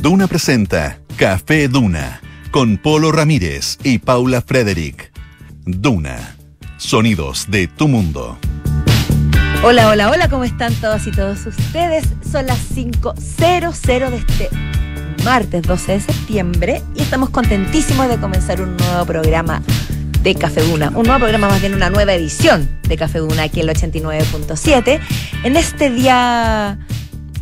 Duna presenta Café Duna con Polo Ramírez y Paula Frederick. Duna. Sonidos de tu mundo. Hola, hola, hola, ¿cómo están todas y todos ustedes? Son las 5.00 de este martes 12 de septiembre y estamos contentísimos de comenzar un nuevo programa de Café Duna. Un nuevo programa, más bien una nueva edición de Café Duna aquí en el 89.7. En este día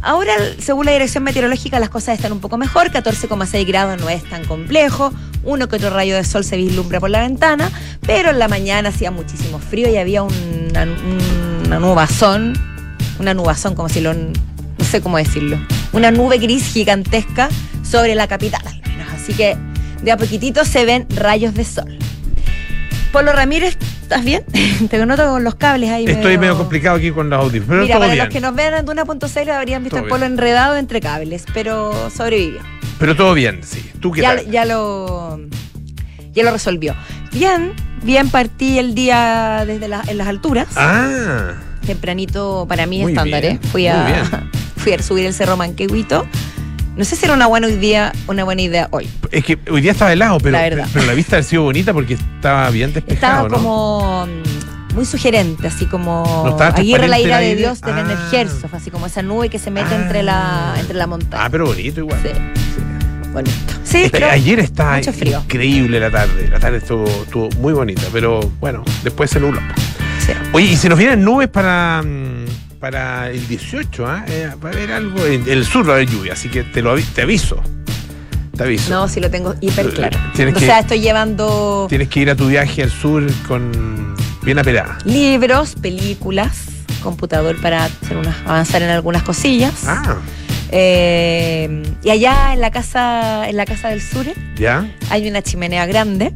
Ahora, según la dirección meteorológica, las cosas están un poco mejor. 14,6 grados no es tan complejo. Uno que otro rayo de sol se vislumbra por la ventana. Pero en la mañana hacía muchísimo frío y había una, una nubazón. Una nubazón, como si lo. No sé cómo decirlo. Una nube gris gigantesca sobre la capital, al menos. Así que de a poquitito se ven rayos de sol. Polo Ramírez ¿Estás bien? Te noto con los cables ahí. Estoy medio, complicado aquí con los audífonos. Pero Mira, para los que nos vean en Duna.cl habrían visto el polo enredado entre cables, pero sobrevivió. Pero todo bien, sí. ¿Tú qué ya, tal? Ya lo, ya lo resolvió. Bien, bien partí el día desde en las alturas. Ah. Tempranito para mí estándar, ¿eh? Fui a, fui a subir el Cerro Manquehuito no sé si era una buena idea, una buena idea hoy. Es que hoy día estaba helado, pero la, pero la vista ha sido bonita porque estaba bien despejado. Estaba como mm, muy sugerente, así como Aguirre la ira de Dios de ah. así como esa nube que se mete entre la ah. entre la montaña. Ah, pero bonito igual. Sí. Bonito. Sí, pero ayer estaba increíble la tarde. La tarde estuvo, estuvo muy bonita, pero bueno, después se nubló. Sí. Oye, y si nos vienen nubes para mm, para el 18, ¿ah? ¿eh? va a haber algo. En el sur va a haber lluvia, así que te, lo, te aviso. Te aviso. No, si lo tengo hiper claro. o sea, estoy llevando. Tienes que ir a tu viaje al sur con bien apelada. Libros, películas, computador para hacer unas, avanzar en algunas cosillas. Ah. Eh, y allá en la casa, en la casa del sur, ¿Ya? hay una chimenea grande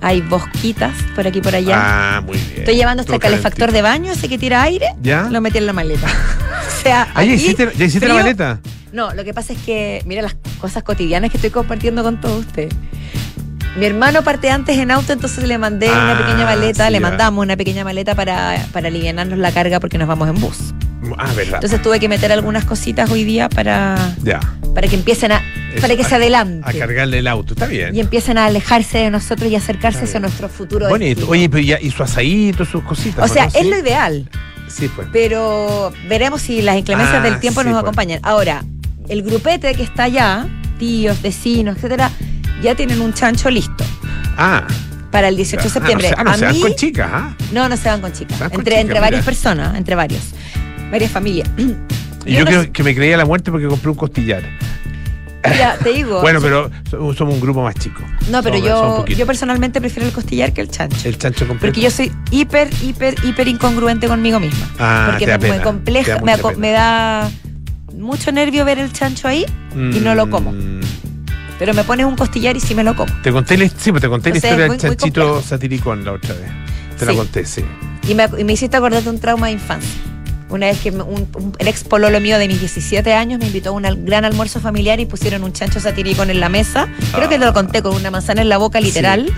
hay bosquitas por aquí por allá. Ah, muy bien. Estoy llevando este calefactor de baño, ese que tira aire. ¿Ya? Lo metí en la maleta. o sea, ¿Ah, ¿ya hiciste, la maleta? No, lo que pasa es que, mira las cosas cotidianas que estoy compartiendo con todos ustedes. Mi hermano parte antes en auto, entonces le mandé una ah, pequeña maleta, le mandamos una pequeña maleta para, para aliviarnos la carga porque nos vamos en bus. Ah, verdad. Entonces tuve que meter algunas cositas hoy día para, para que empiecen a. para que se adelante. A cargarle el auto, está bien. Y empiecen a alejarse de nosotros y acercarse hacia nuestro futuro. Bonito. Oye, pero ya, y su asadito, sus cositas. O sea, es lo ideal. Sí, pues. Pero veremos si las inclemencias ah, del tiempo nos pues. acompañan. Ahora, el grupete que está allá, tíos, vecinos, etcétera, ya tienen un chancho listo. Ah para el 18 de septiembre. Ah, no, se, van con chicas, ¿ah? No, no se van con chicas. entre entre varias personas, entre varios varias familias. Y yo creo que me creía la muerte porque compré un costillar. Ya, te digo. bueno, pero somos un grupo más chico. No, pero yo, yo personalmente prefiero el costillar que el chancho. El chancho completo. Porque yo soy hiper, hiper, hiper incongruente conmigo misma. Ah, porque me, compleja, me, da mucho nervio ver el chancho ahí y no lo como. Mm. Pero me pones un costillar y sí me lo como. Te conté, la, sí, pues te conté la historia del chanchito satiricón la otra vez. Te la conté, sí. Y me, y me hiciste acordar de un trauma de infancia. Una vez que un, el ex pololo mío de mis 17 años me invitó a un gran almuerzo familiar y pusieron un chancho satiricón en la mesa. Creo que te lo conté con una manzana en la boca literal.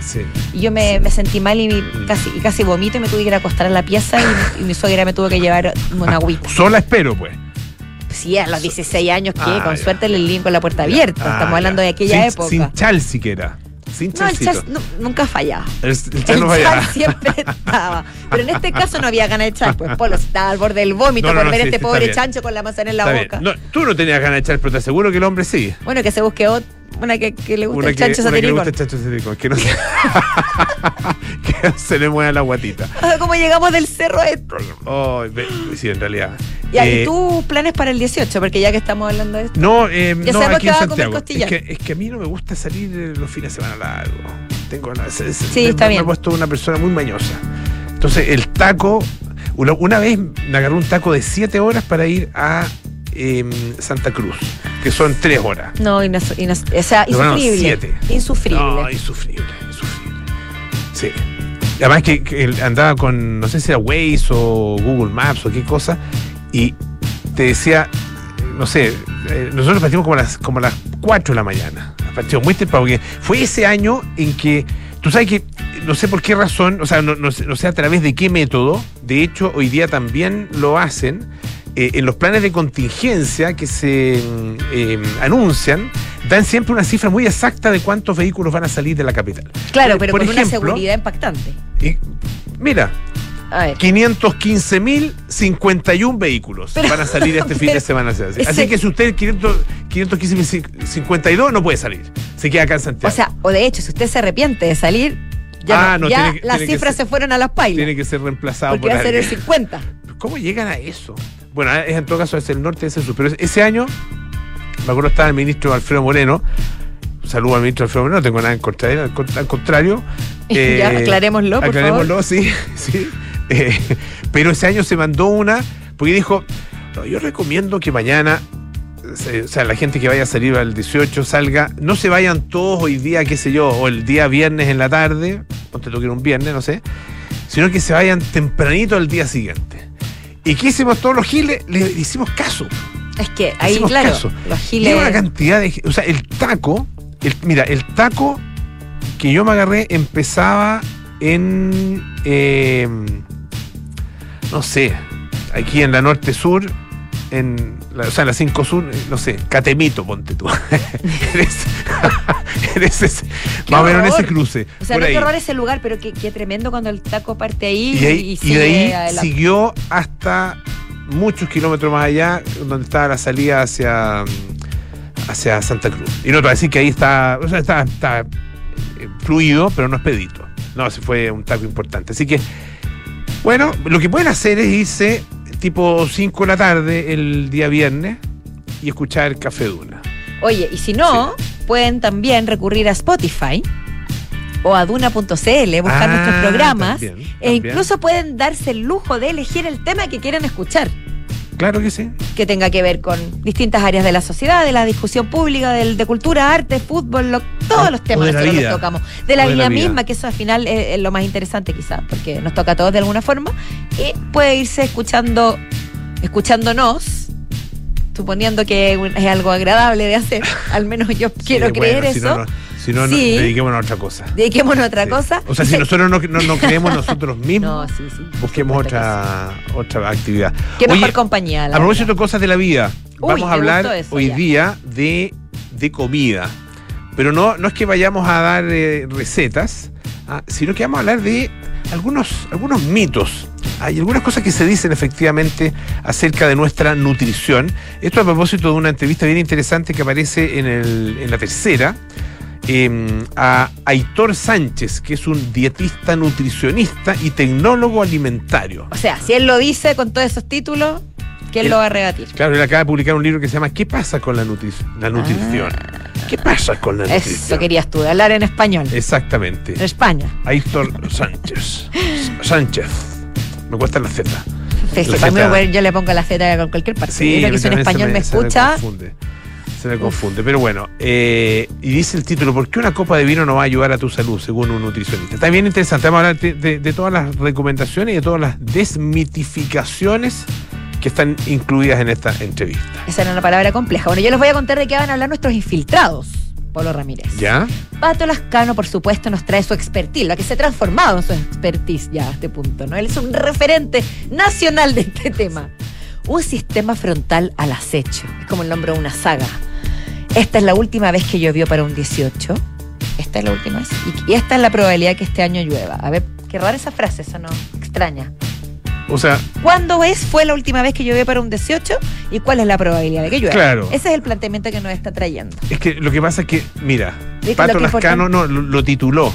y yo me, sentí mal y casi, casi vomito y me tuve que ir a acostar en la pieza y, mi suegra me tuvo que llevar una agüita. Sola espero, pues. Sí, a los 16 años que ah, con suerte le con la puerta abierta. Ah, Estamos hablando de aquella época. Sin chal siquiera. No, el chas nunca fallaba. El, el no fallaba. siempre estaba. Pero en este caso no había ganas de echar, pues Polo estaba al borde del vómito por ver a este pobre chancho con la manzana en la boca. No, tú no tenías ganas de echar, pero te aseguro que el hombre sí. Bueno, que se busque otro una que, le gusta el chancho una que le gusta el chancho satiricón. Que no se, que se le mueva la guatita. ¿Cómo llegamos del cerro a esto? Oh, sí, en realidad. ¿Y eh, tus planes para el 18? Porque ya que estamos hablando de esto. No, eh, ya no, aquí que comer costillas. Es que, es que a mí no me gusta salir los fines de semana largos. Tengo una, sí, está bien. Me he puesto una persona muy mañosa. Entonces, el taco. Una, una vez me agarró un taco de 7 horas para ir a eh, Santa Cruz, que son 3 horas. No, y o sea, insufrible. siete. Insufrible. No, insufrible, insufrible. Sí. Además que, que, andaba con, no sé si era Waze o Google Maps o qué cosa, y te decía, no sé, eh, nosotros partimos como a las, como a las 4 de la mañana. Partimos muy temprano, porque fue ese año en que, tú sabes que, no sé por qué razón, o sea, no, no, no sé a través de qué método, de hecho, hoy día también lo hacen, eh, en los planes de contingencia que se mm, eh, anuncian, dan siempre una cifra muy exacta de cuántos vehículos van a salir de la capital. Claro, Por- pero por con una ejemplo, seguridad impactante. y- mira, A ver. 515.051 vehículos Pero- van a salir este fin de semana. Así ese- Así que si usted 500 515.052 no puede salir. Se queda acá en Santiago. O sea, o de hecho, si usted se arrepiente de salir, ya, Ah, no, no, ya tiene que- las tiene cifras ser- se fueron a las pailas. tiene que ser reemplazado porque por va a ser el alguien. 50. ¿Cómo llegan a eso? Bueno, es en todo caso es el norte, es el sur. Pero ese año, me acuerdo estaba el ministro Alfredo Moreno. Un saludo al ministro Alfredo Moreno, no tengo nada en contra de él, al, con- al contrario. eh, Ya, aclarémoslo, por Aclarémoslo, sí, sí. Eh, pero ese año se mandó una, porque dijo, "No, yo recomiendo que mañana, o sea, la gente que vaya a salir al 18 salga, no se vayan todos hoy día, qué sé yo, o el día viernes en la tarde, ponte tú que era un viernes, no sé, sino que se vayan tempranito al día siguiente. ¿Y qué hicimos todos los giles? Le hicimos caso. Es que ahí, hicimos claro, caso. los Y una cantidad de. O sea, el taco. el- mira, el taco que yo me agarré empezaba en. eh, no sé. Aquí en la norte sur. En la, o sea, la 5 sur, eh, no sé, Catemito, ponte tú. en ese, en ese- ¡Qué más o menos en ese cruce. O sea, no qué horror ese lugar, pero qué, qué tremendo cuando el taco parte ahí Y, ahí- de ahí adelante. siguió hasta muchos kilómetros más allá, donde estaba la salida hacia, hacia Santa Cruz. Y no te voy a decir que ahí está, o sea, está, está, eh, fluido, pero no expedito. No, ese fue un taco importante. Así que, bueno, lo que pueden hacer es irse tipo 5 de la tarde el día viernes y escuchar Café Duna. Oye, y si no, pueden también recurrir a Spotify o a duna.cl, buscar Ah, nuestros programas también, e también. incluso pueden darse el lujo de elegir el tema que quieren escuchar, Claro que sí. que tenga que ver con distintas áreas de la sociedad, de la discusión pública, del, de cultura, arte, fútbol, lo- todos los temas de la nosotros vida. los tocamos. De la de vida la vida. misma, que eso al final es, es lo más interesante quizás, porque nos toca a todos de alguna forma, y puede irse escuchando, escuchándonos. Suponiendo que es algo agradable de hacer, al menos yo quiero creer si eso. no, no- Si no, no, Sí. dediquémonos a otra cosa. Dediquémonos a otra Sí. cosa. O sea, si nosotros no, no, no creemos nosotros mismos, No, sí, busquemos otra, otra actividad. Qué mejor Oye, compañía. la a propósito de cosas de la vida, Uy, vamos a hablar hoy ya. día de, de comida. Pero no, no es que vayamos a dar eh, recetas, ah, sino que vamos a hablar de algunos, algunos mitos. Hay algunas cosas que se dicen efectivamente acerca de nuestra nutrición. Esto a propósito de una entrevista bien interesante que aparece en, el- en la tercera. eh, a Aitor Sánchez, que es un dietista nutricionista y tecnólogo alimentario. O sea, si él lo dice con todos esos títulos, ¿quién Él- lo va a rebatir? Claro, él acaba de publicar un libro que se llama ¿Qué pasa con la, nutri- la nutrición? ¿Qué pasa con la Ah. Eso nutrición? querías tú, hablar en español. Exactamente. En España. Aitor Sánchez. Sánchez. Me cuesta la Z. Sí, sí, La mí, bueno, yo le pongo la feta con cualquier parte. Creo que se español me, se me escucha, confunde. Se me confunde. Pero bueno, eh, y dice el título, ¿por qué una copa de vino no va a ayudar a tu salud, según un nutricionista? Está bien interesante. Vamos a hablar de, de- de todas las recomendaciones y de todas las desmitificaciones que están incluidas en esta entrevista. esa era una palabra compleja. Bueno, yo les voy a contar de qué van a hablar nuestros infiltrados, Polo Ramírez. ¿Ya? Pato Lascano, por supuesto, nos trae su expertise, la que se ha transformado en su expertise ya a este punto, ¿no? Él es un referente nacional de este tema. Un sistema frontal al acecho. Es como el nombre de una saga. Esta es la última vez que llovió para un 18. Esta es la última vez. Y, y esta es la probabilidad que este año llueva. A ver, qué rara esa frase, eso no extraña. O sea, ¿Cuándo es, fue la última vez que llovió para un 18 y cuál es la probabilidad de que llueva? Claro. Ese es el planteamiento que nos está trayendo. Es que lo que pasa es que, mira, ¿Viste Pato que Lascano no, lo, lo tituló.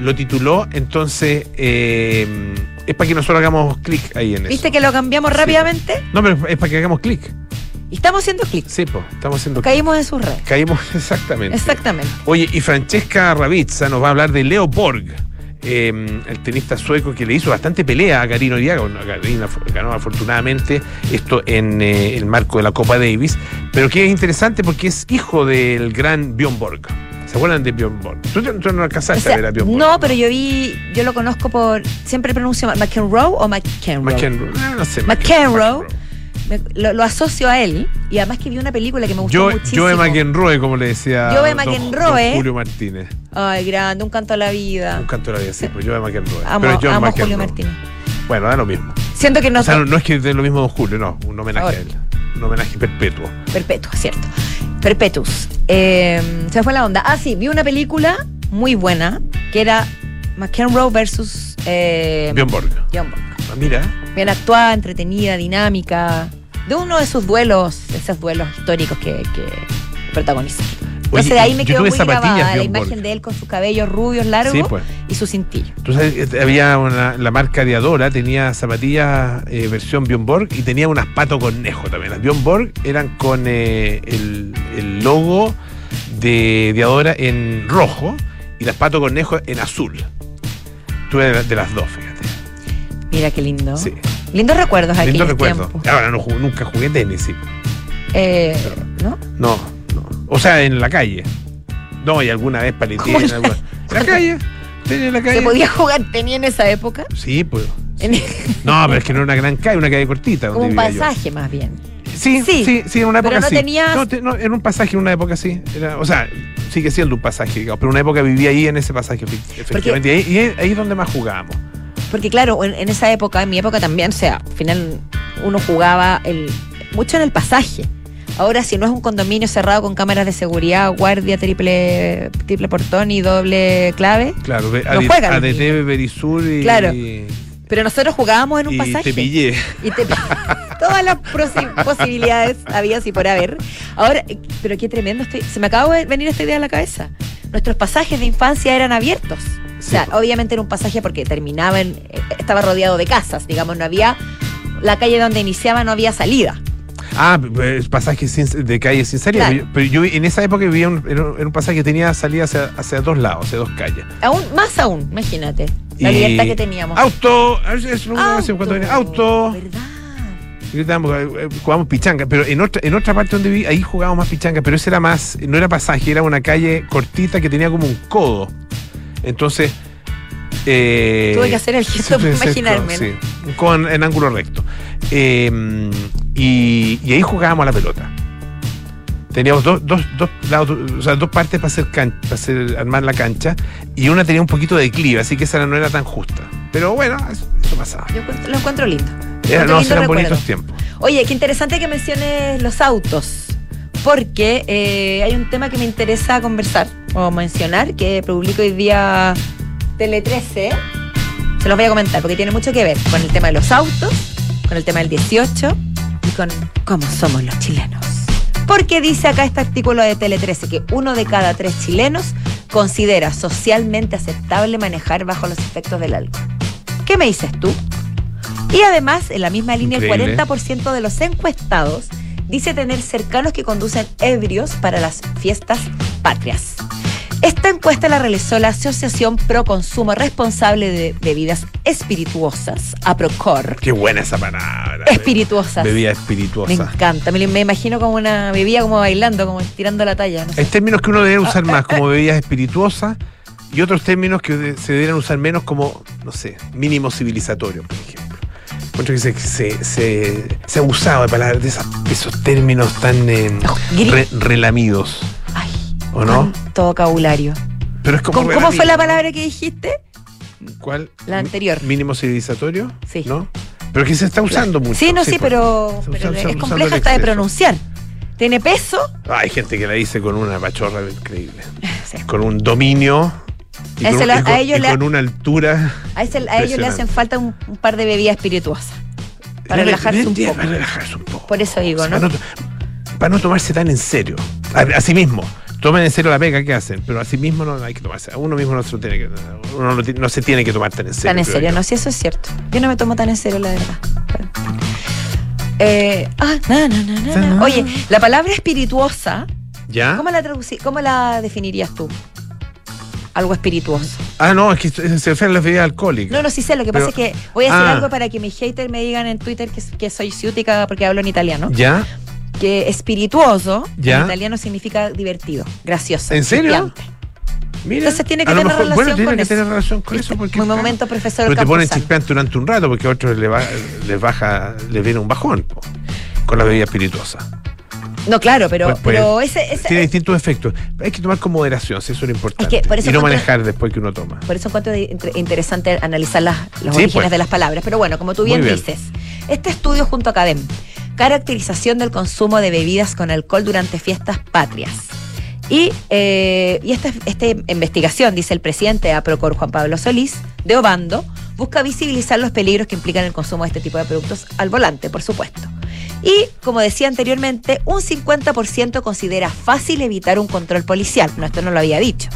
Lo tituló, entonces eh, es para que nosotros hagamos clic ahí en eso. ¿Viste que lo cambiamos Sí. rápidamente? No, pero es para que hagamos clic. Y estamos haciendo clic. Sí, pues, estamos haciendo clic. Caímos en sus redes. Caímos exactamente. Exactamente. Oye, y Francesca Ravizza nos va a hablar de Leo Borg, eh, el tenista sueco que le hizo bastante pelea a Karino Diago. Karina ganó afortunadamente esto en eh, el marco de la Copa Davis, pero que es interesante porque es hijo del gran Bjorn Borg. ¿Se acuerdan de Bjorn Borg? ¿Tú, tú no O alcanzaste sea, a ver a Bjorn Borg? no, pero yo vi, yo lo conozco por, siempre pronuncio McEnroe o McEnroe. McEnroe. No sé. McEnroe. Me- lo, lo asocio a él y además que vi una película que me gustó Yo, muchísimo. Joe McEnroe, como le decía Joe don- McEnroe. Julio Martínez. Ay, grande, un canto a la vida. Un canto de la vida, sí, pues Joe McEnroe. Amo, Pero John amo a McEnroe. Julio Martínez. Bueno, da lo mismo. Siento que no O sea, no, no es que de lo mismo Don Julio, no, un homenaje Ahora. a él. Un homenaje perpetuo. Perpetua, cierto. Perpetus. Eh, se me fue la onda. Ah, sí, vi una película muy buena que era McEnroe versus eh, Bjorn Borg. John Borg. Ah, Mira, Bien actuada, entretenida, dinámica. De uno de sus duelos, esos duelos históricos que, que protagoniza. Entonces de ahí me quedó muy grabada la Borg. imagen de él con sus cabellos rubios largos Sí, pues. y su cintillo. Tú sabes, eh, había una, la marca de Adora, tenía zapatillas eh, versión Bjorn Borg y tenía unas pato conejo también. Las Bjorn Borg eran con eh, el, el logo de, de Adora en rojo y las pato conejo en azul. De, la- de las dos, fíjate. Mira qué lindo. Sí. Lindos recuerdos aquí. Lindo recuerdo. Ahora no, nunca jugué tenis, sí. ¿No? No, no. O sea, en la calle. No, y alguna vez paleteé ¿Cómo en alguna- En la calle. Tenis en la calle. ¿Se podía jugar tenía en esa época? Sí, pues. No, pero es que no era una gran calle, una calle cortita. donde un yo. pasaje más bien. Sí, Sí, sí, sí, en una pero época no sí. tenías- No, te- no, en un pasaje, en una época sí. Era- o sea, sigue siendo un pasaje, digamos, pero en una época vivía ahí en ese pasaje, efe- efectivamente. Y ahí, y ahí- ahí es donde más jugábamos. Porque claro, en, en esa época, en mi época también, o sea, al final uno jugaba el, mucho en el pasaje. Ahora, si no es un condominio cerrado con cámaras de seguridad, guardia, triple, triple portón y doble clave, Claro, No juegan ADT, Berisur y. Claro. pero nosotros jugábamos en un y pasaje. te pillé. Y te- todas las posi- posibilidades había y por haber. Ahora, pero qué tremendo estoy. Se me acaba de venir esta idea a la cabeza. Nuestros pasajes de infancia eran abiertos. O sea, obviamente era un pasaje porque terminaba en. eh, estaba rodeado de casas, digamos, no había. La calle donde iniciaba no había salida. Ah, pasaje sin- de calle sin salida. Claro. Pero yo en esa época vivía un- en un, pasaje que tenía salida hacia, hacia dos lados, hacia dos calles. Aún, más aún, imagínate. La Y- libertad que teníamos. ¡Auto! Es una canción cuando venía, ¡Auto! ¿Verdad? Gritábamos, eh, eh, jugábamos pichanga, pero en otra, en otra parte donde viví, ahí jugábamos más pichanga, pero ese era más, no era pasaje, era una calle cortita que tenía como un codo. Entonces. eh, Tuve que hacer el gesto para imaginarme, Sí, codo en, ángulo recto. Eh, y, y ahí jugábamos a la pelota. Teníamos dos, dos, dos lados, o sea, dos partes para hacer, can- para hacer armar la cancha y una tenía un poquito de declive, así que esa no era tan justa. Pero bueno, eso, eso pasaba. Yo lo encuentro lindo. Era, no, eran bonitos tiempos. Oye, qué interesante que menciones los autos, porque eh, hay un tema que me interesa conversar o mencionar, que publico hoy día Tele 13. Se los voy a comentar, porque tiene mucho que ver con el tema de los autos, con el tema del 18 y con cómo somos los chilenos. Porque dice acá este artículo de Tele 13 que uno de cada tres chilenos considera socialmente aceptable manejar bajo los efectos del alcohol. ¿Qué me dices tú? Y además, en la misma línea, Increíble. el 40% de los encuestados dice tener cercanos que conducen ebrios para las fiestas patrias. Esta encuesta la realizó la Asociación Pro Consumo Responsable de Bebidas Espirituosas, APROCOR. Qué buena esa palabra. Espirituosas. Bebida Me espirituosa. encanta, me, me imagino como una bebida como bailando, como tirando la talla. no sé. Hay términos que uno debe usar Ah, más, como bebidas espirituosas, y otros términos que se deberían usar menos, como, no sé, mínimo civilizatorio, por ejemplo. Encuentro que se, se, se, se ha abusado de palabras, de, de esos términos tan eh, re- relamidos, ¿o no? cuánto vocabulario. Pero es como ¿Cómo, cómo fue la palabra que dijiste? ¿Cuál? La anterior. Mínimo civilizatorio, Sí. ¿no? Pero que se está usando mucho. Sí, no, sí, pero, Se pero usa- es compleja el hasta de pronunciar. Tiene peso. Ah, Hay gente que la dice con una pachorra increíble. Sí. Con un dominio. Y A con, ese la- y con- a ellos y le- con una altura. A, ese- a ellos le hacen falta un, un par de bebidas espirituosas. Para relajarse un poco. Para relajarse un poco. Por eso digo, O sea, ¿no? Para no, para no tomarse tan en serio. A, a sí mismo. Tomen en serio la pega que hacen, pero a sí mismo no hay que tomarse. A uno mismo no se, lo tiene que, uno no, ti- no se tiene que tomar tan en serio. Tan en serio, no, si eso es cierto. Yo no me tomo tan en serio, la verdad. Eh, ah, na, na, na. Oye, la palabra espirituosa, ¿Ya? ¿cómo la cómo la definirías tú? Algo espirituoso. Ah, no, es que se refiere a las bebidas alcohólicas. No, no, sí sé, lo que Pero- pasa es que voy a decir Ah. algo para que mis haters me digan en Twitter que, que soy ciútica porque hablo en italiano. ¿Ya? Que espirituoso ¿Ya? en italiano significa divertido, gracioso. ¿En serio? Mira. Entonces tiene que tener mejor- relación bueno, tiene que tener relación con eso. Porque, Muy claro, momento, profesor Pero te ponen chispeante durante un rato porque a otros les, va- les baja, les viene un bajón po, con la bebida espirituosa. No, claro, pero, Pues- pues, pero ese, ese- Tiene distintos efectos. Hay que tomar con moderación, si eso es lo importante. Es que por eso y no manejar después que uno toma. Por eso encuentro interesante analizar las, los Sí, orígenes pues. de las palabras. Pero bueno, como tú bien, bien. dices, este estudio junto a CADEM, caracterización del consumo de bebidas con alcohol durante fiestas patrias. Y, eh, esta, esta investigación, dice el presidente de APROCOR, Juan Pablo Solís, de Obando, busca visibilizar los peligros que implican el consumo de este tipo de productos al volante, por supuesto. Y, como decía anteriormente, un 50% considera fácil evitar un control policial. No, esto no lo había dicho.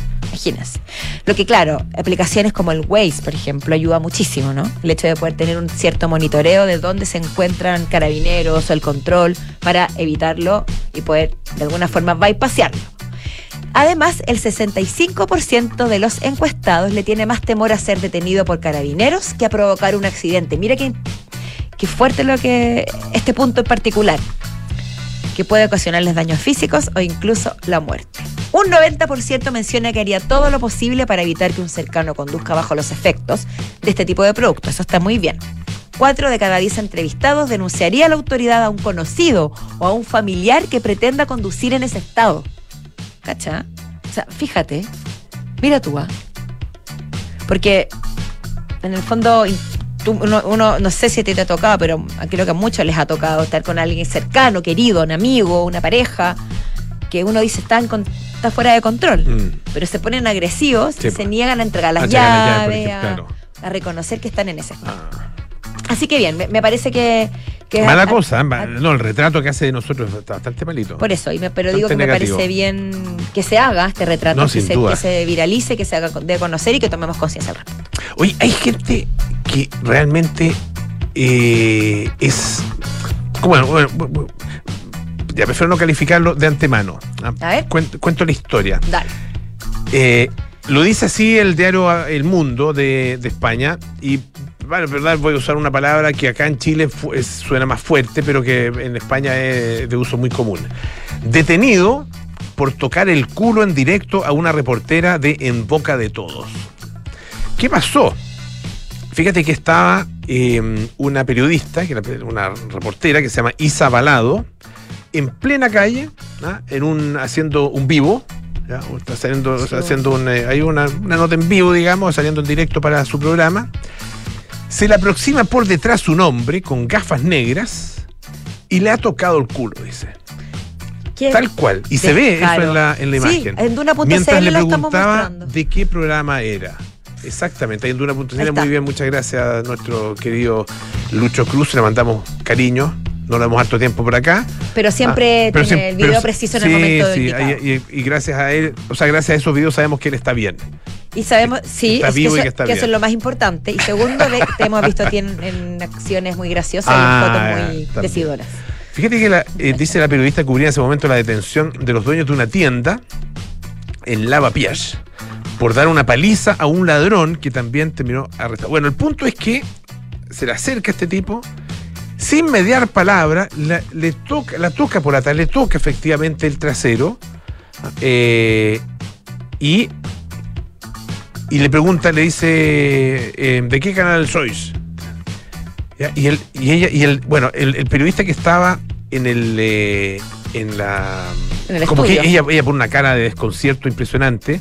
Lo que, claro, aplicaciones como el Waze, por ejemplo, ayuda muchísimo, ¿no? El hecho de poder tener un cierto monitoreo de dónde se encuentran carabineros o el control para evitarlo y poder, de alguna forma, bypassarlo. Además, el 65% de los encuestados le tiene más temor a ser detenido por carabineros que a provocar un accidente. Mira qué, qué fuerte lo que este punto en particular, que puede ocasionarles daños físicos o incluso la muerte. Un 90% menciona que haría todo lo posible para evitar que un cercano conduzca bajo los efectos de este tipo de productos. Eso está muy bien. Cuatro de cada diez entrevistados denunciaría a la autoridad a un conocido o a un familiar que pretenda conducir en ese estado. ¿Cacha? O sea, fíjate, mira tú, ¿ah? Porque en el fondo uno, no sé si ti te ha tocado, pero creo que a muchos les ha tocado estar con alguien cercano, querido, un amigo, una pareja, que uno dice está, en con- está fuera de control, Mm. pero se ponen agresivos Sí, y se pues. niegan a entregar las A llaves, ejemplo, a, reconocer que están en ese estado. Ah. Así que bien, me, me parece que... que Mala a- cosa, a- no, el retrato que hace de nosotros está bastante malito. Por eso, y me- pero digo que me parece bien que se haga este retrato, No, que, se, duda. que se viralice, que se haga de conocer y que tomemos conciencia al respecto. Oye, hay gente que realmente eh, es. Bueno, bueno, ya prefiero no calificarlo de antemano. ¿ah? A ver. Cuento, cuento la historia. Dale. Eh, lo dice así el diario El Mundo de, de España y. Bueno, en verdad voy a usar una palabra que acá en Chile suena más fuerte, pero que en España es de uso muy común. Detenido por tocar el culo en directo a una reportera de En Boca de Todos. ¿Qué pasó? Fíjate que estaba eh, una periodista, una reportera que se llama Isa Balado, en plena calle, ¿ah? en un, haciendo un vivo. ¿ya? O Está saliendo, Sí. haciendo un, eh, hay una, una nota en vivo, digamos, saliendo en directo para su programa. Se le aproxima por detrás un hombre con gafas negras y le ha tocado el culo, dice. ¿Qué? Tal cual. Y se ve eso en la, en la Sí, imagen. en Mientras le preguntaba de qué programa era. Exactamente, ahí en Duna.cl. Muy bien, muchas gracias a nuestro querido Lucho Cruz. Le mandamos cariño. No lo hemos harto tiempo por acá. Pero siempre Ah, pero tiene siempre- el video pero- preciso en sí, el momento sí, indicado. y, y- gracias a él, o sea, gracias a esos videos sabemos que él está bien. Y sabemos, sí, es que eso, que está que eso bien. es lo más importante. Y segundo, te hemos visto a ti en, en acciones muy graciosas y Ah, en fotos muy también. decidoras. Fíjate que la- eh, dice la periodista que cubría en ese momento la detención de los dueños de una tienda en Lavapiés por dar una paliza a un ladrón que también terminó arrestado. Bueno, el punto es que se le acerca a este tipo, sin mediar palabra, la, le toca, la toca por atrás, le toca efectivamente el trasero eh, y, y le pregunta, le dice, eh, ¿de qué canal sois? Ya, Y, él, y ella, y el, bueno, el, el periodista que estaba en el eh, en la En el como estudio. que ella, ella pone una cara de desconcierto impresionante,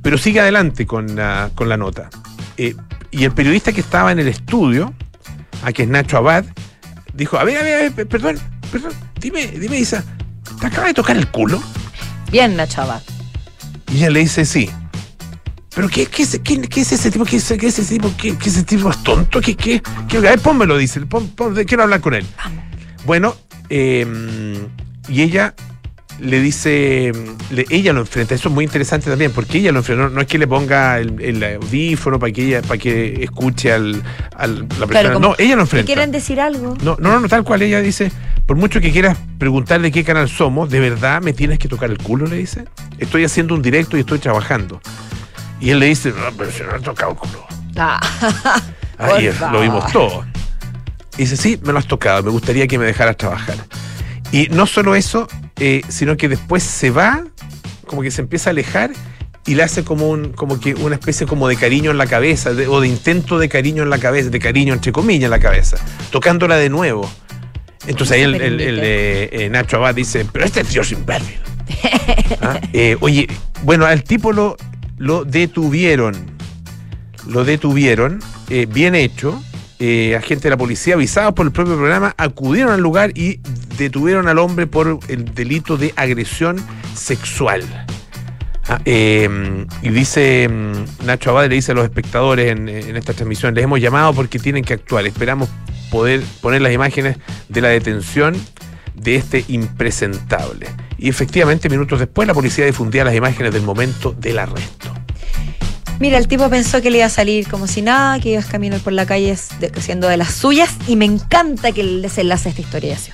pero sigue adelante con la, con la nota. Y el periodista que estaba en el estudio, a que es Nacho Abad, dijo, a ver, a ver, a ver, pe- perdón, perdón, dime, dime Isa, ¿te acaba de tocar el culo? Bien, Nacho Abad. Y ella le dice, sí. ¿Pero qué, qué, es, qué, qué es ese tipo? ¿Qué es, qué es ese tipo? ¿Qué, qué es ese tipo es tonto? ¿Qué, qué, qué? A ver, pónmelo, dice. Pon, pon- quiero hablar con él. Bueno, eh, y ella le dice, le- ella lo enfrenta, eso es muy interesante también, porque ella lo enfrenta, no, no es que le ponga el, el audífono para que ella, para que escuche al, al- la persona, no, ella lo ¿Te enfrenta. quieren decir algo? No, no, no, tal cual ella dice, por mucho que quieras preguntarle qué canal somos, ¿de verdad me tienes que tocar el culo? Le dice. Estoy haciendo un directo y estoy trabajando. Y él le dice, no, pero si no he tocado el culo. Ah, Ahí lo vimos todo. Y dice, sí, me lo has tocado, me gustaría que me dejaras trabajar. Y no solo eso, eh, sino que después se va, como que se empieza a alejar y le hace como un, como que una especie como de cariño en la cabeza, de- o de intento de cariño en la cabeza, de cariño entre comillas en la cabeza, tocándola de nuevo. Entonces ahí el, el- el, eh, eh, Nacho Abad dice, pero este es Dios imbécil. Ah, eh, oye, bueno, al tipo lo, lo detuvieron. Lo detuvieron, eh, bien hecho. Eh, agentes de la policía, avisados por el propio programa, acudieron al lugar y detuvieron al hombre por el delito de agresión sexual. Ah, eh, y dice mm, Nacho Abad, le dice a los espectadores en, en esta transmisión, les hemos llamado porque tienen que actuar. Esperamos poder poner las imágenes de la detención de este impresentable. Y efectivamente, minutos después, la policía difundía las imágenes del momento del arresto. Mira, el tipo pensó que le iba a salir como si nada, que iba a caminar por la calle de- siendo de las suyas, y me encanta que el desenlace de esta historia así.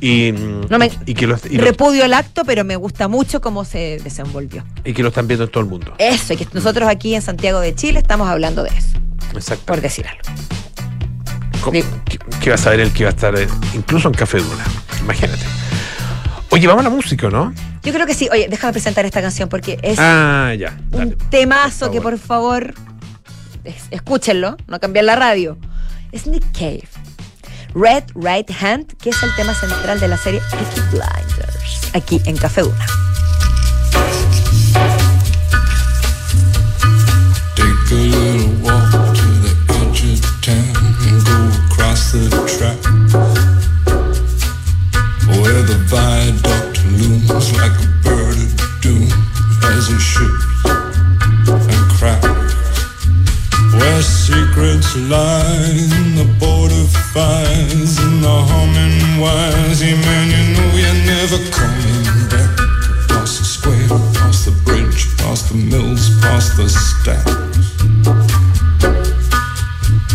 Y, No me- y que lo, y Repudio el acto, pero me gusta mucho cómo se desenvolvió. y que lo están viendo en todo el mundo. Eso, y que nosotros aquí en Santiago de Chile estamos hablando de eso, Exacto. por decir algo. ¿Cómo- Digo- ¿Qué, qué va a saber el que va a estar eh, incluso en Café Duna? Imagínate. Oye, vamos a la música, ¿no? Yo creo que sí. Oye, déjame presentar esta canción porque es Ah, ya. dale. un temazo Por que por favor es- escúchenlo, no cambiar la radio. Es Nick Cave. Red Right Hand, que es el tema central de la serie Peaky Blinders, aquí en Café Duna. Take a little walk to the edge of town and go across the track where the viaduct looms like a bird of doom as it ships and cracks. Where secrets lie in the border fires and the humming wires. Yeah, man, you know you're never coming back. Past the square, past the bridge, past the mills, past the stacks.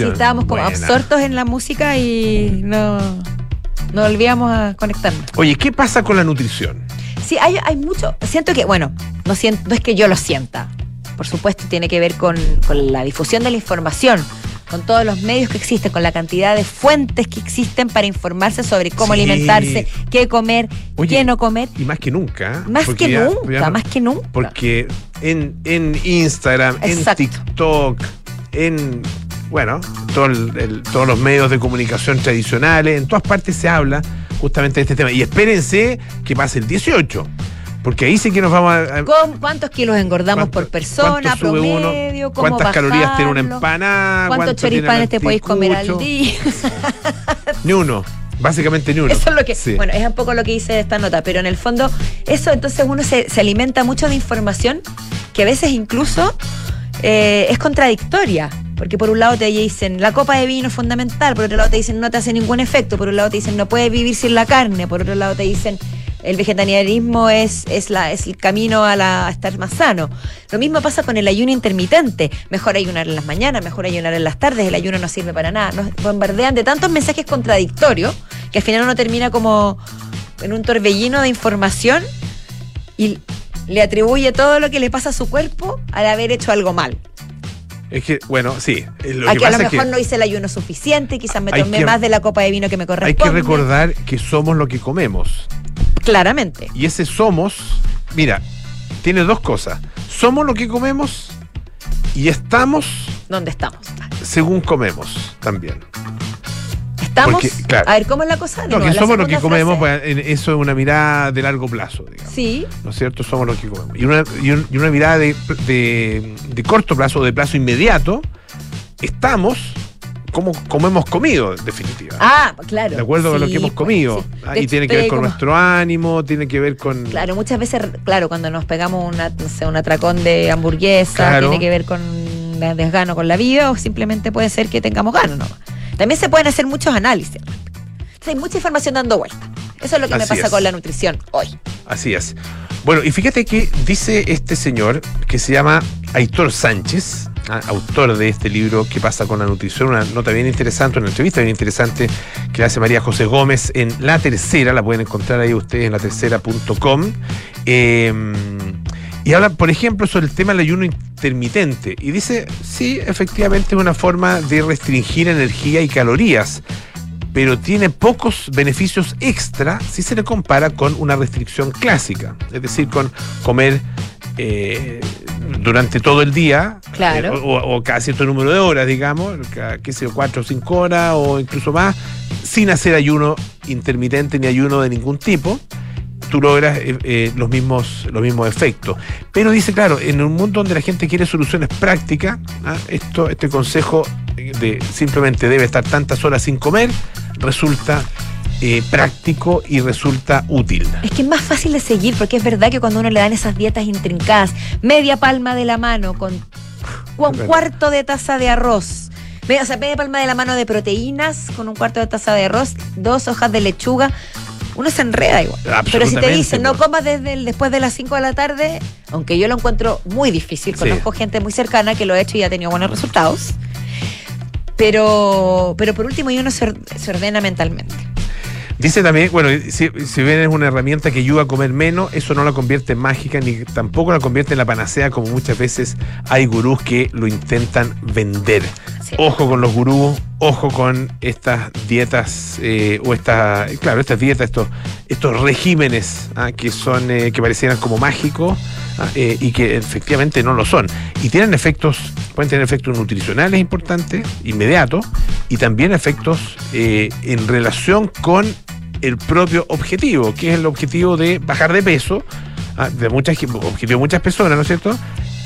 canción. estábamos como Buena. absortos en la música y no, no olvidamos a conectarnos. Oye, ¿qué pasa con la nutrición? Sí, hay, hay mucho. Siento que, bueno, no, siento, no es que yo lo sienta. Por supuesto, tiene que ver con, con la difusión de la información, con todos los medios que existen, con la cantidad de fuentes que existen para informarse sobre cómo Sí. alimentarse, qué comer, Oye, qué no comer. Y más que nunca. Más que ya- nunca, ya- más que nunca. Porque en, en Instagram, Exacto. en TikTok, en bueno, todo el- el- todos los medios de comunicación tradicionales, en todas partes se habla justamente de este tema. Y espérense que pase el 18, porque ahí sí que nos vamos a... ¿Con ¿Cuántos kilos engordamos por persona, uno, promedio? ¿Cómo ¿Cuántas calorías tiene una empanada? ¿Cuántos choripanes te podéis comer al día? Ni uno, básicamente ni uno. Eso es lo que. Sí. Bueno, es un poco lo que dice esta nota, pero en el fondo, eso entonces uno se, se alimenta mucho de información que a veces incluso eh, es contradictoria. Porque por un lado te dicen la copa de vino es fundamental, por otro lado te dicen no te hace ningún efecto, por un lado te dicen no puedes vivir sin la carne, por otro lado te dicen el vegetarianismo es, es, la, es el camino a, la, a estar más sano. Lo mismo pasa con el ayuno intermitente. Mejor ayunar en las mañanas, mejor ayunar en las tardes, el ayuno no sirve para nada. Nos bombardean de tantos mensajes contradictorios que al final uno termina como en un torbellino de información y le atribuye todo lo que le pasa a su cuerpo al haber hecho algo mal. Es que, bueno, sí. eh, Lo a que a lo es mejor que no hice el ayuno suficiente, quizás me Hay tomé que- más de la copa de vino que me hay corresponde. que recordar que somos lo que comemos. Claramente. Y ese somos, mira, tiene dos cosas. Somos lo que comemos y estamos ¿Dónde estamos? según comemos también. ¿Estamos? Porque, claro. A ver, ¿cómo es la cosa? No, que somos lo que comemos, pues, en- eso es una mirada de largo plazo, digamos. Sí, ¿No es cierto? Somos lo que comemos. Y una, y un- y una mirada de, de- de corto plazo, de plazo inmediato, estamos como, como hemos comido, en definitiva. Ah, claro. de acuerdo con lo Sí, que hemos pues, comido. sí. Ah, y hecho, tiene que ver con como- nuestro ánimo, tiene que ver con... Claro, muchas veces, claro, cuando nos pegamos una, no sé, un atracón de hamburguesa, Claro. tiene que ver con desgano con la vida o simplemente puede ser que tengamos ganas nomás. También se pueden hacer muchos análisis. Entonces hay mucha información dando vuelta. Eso es lo que me pasa es. con la nutrición hoy. Así es. Bueno, y fíjate que dice este señor que se llama Aitor Sánchez, autor de este libro ¿Qué pasa con la nutrición? Una nota bien interesante, una entrevista bien interesante que hace María José Gómez en La Tercera, la pueden encontrar ahí ustedes en latercera.com. Eh, y habla, por ejemplo, sobre el tema del ayuno intermitente. Y dice, sí, efectivamente es una forma de restringir energía y calorías pero tiene pocos beneficios extra si se le compara con una restricción clásica, es decir, con comer eh, durante todo el día, Claro. eh, o, o cada cierto número de horas, digamos, cada, qué sé yo, cuatro o cinco horas o incluso más, sin hacer ayuno intermitente ni ayuno de ningún tipo. Tú logras eh, eh, los, mismos, los mismos efectos. Pero dice, claro, en un mundo donde la gente quiere soluciones prácticas, ¿ah? esto, este consejo de simplemente debe estar tantas horas sin comer resulta eh, práctico y resulta útil. Es que es más fácil de seguir porque es verdad que cuando uno le dan esas dietas intrincadas, media palma de la mano con un cuarto de taza de arroz. O sea, media palma de la mano de proteínas con un cuarto de taza de arroz, dos hojas de lechuga. Uno se enreda igual. Pero si te dicen no pues. comas desde el- después de las 5 de la tarde, aunque yo lo encuentro muy difícil, Sí. conozco gente muy cercana que lo ha hecho y ha tenido buenos resultados. Pero, pero por último, y uno se, se ordena mentalmente. Dice también, bueno, si, si bien es una herramienta que ayuda a comer menos, eso no la convierte en mágica ni tampoco la convierte en la panacea como muchas veces hay gurús que lo intentan vender. Ojo con los gurús, ojo con estas dietas eh, o estas, claro, estas dietas, estos, estos regímenes ah, que son, eh, que parecieran como mágicos, ah, eh, y que efectivamente no lo son. Y tienen efectos, pueden tener efectos nutricionales importantes, inmediatos, y también efectos eh, en relación con el propio objetivo, que es el objetivo de bajar de peso, ah, de muchas, objetivo de muchas personas, ¿no es cierto?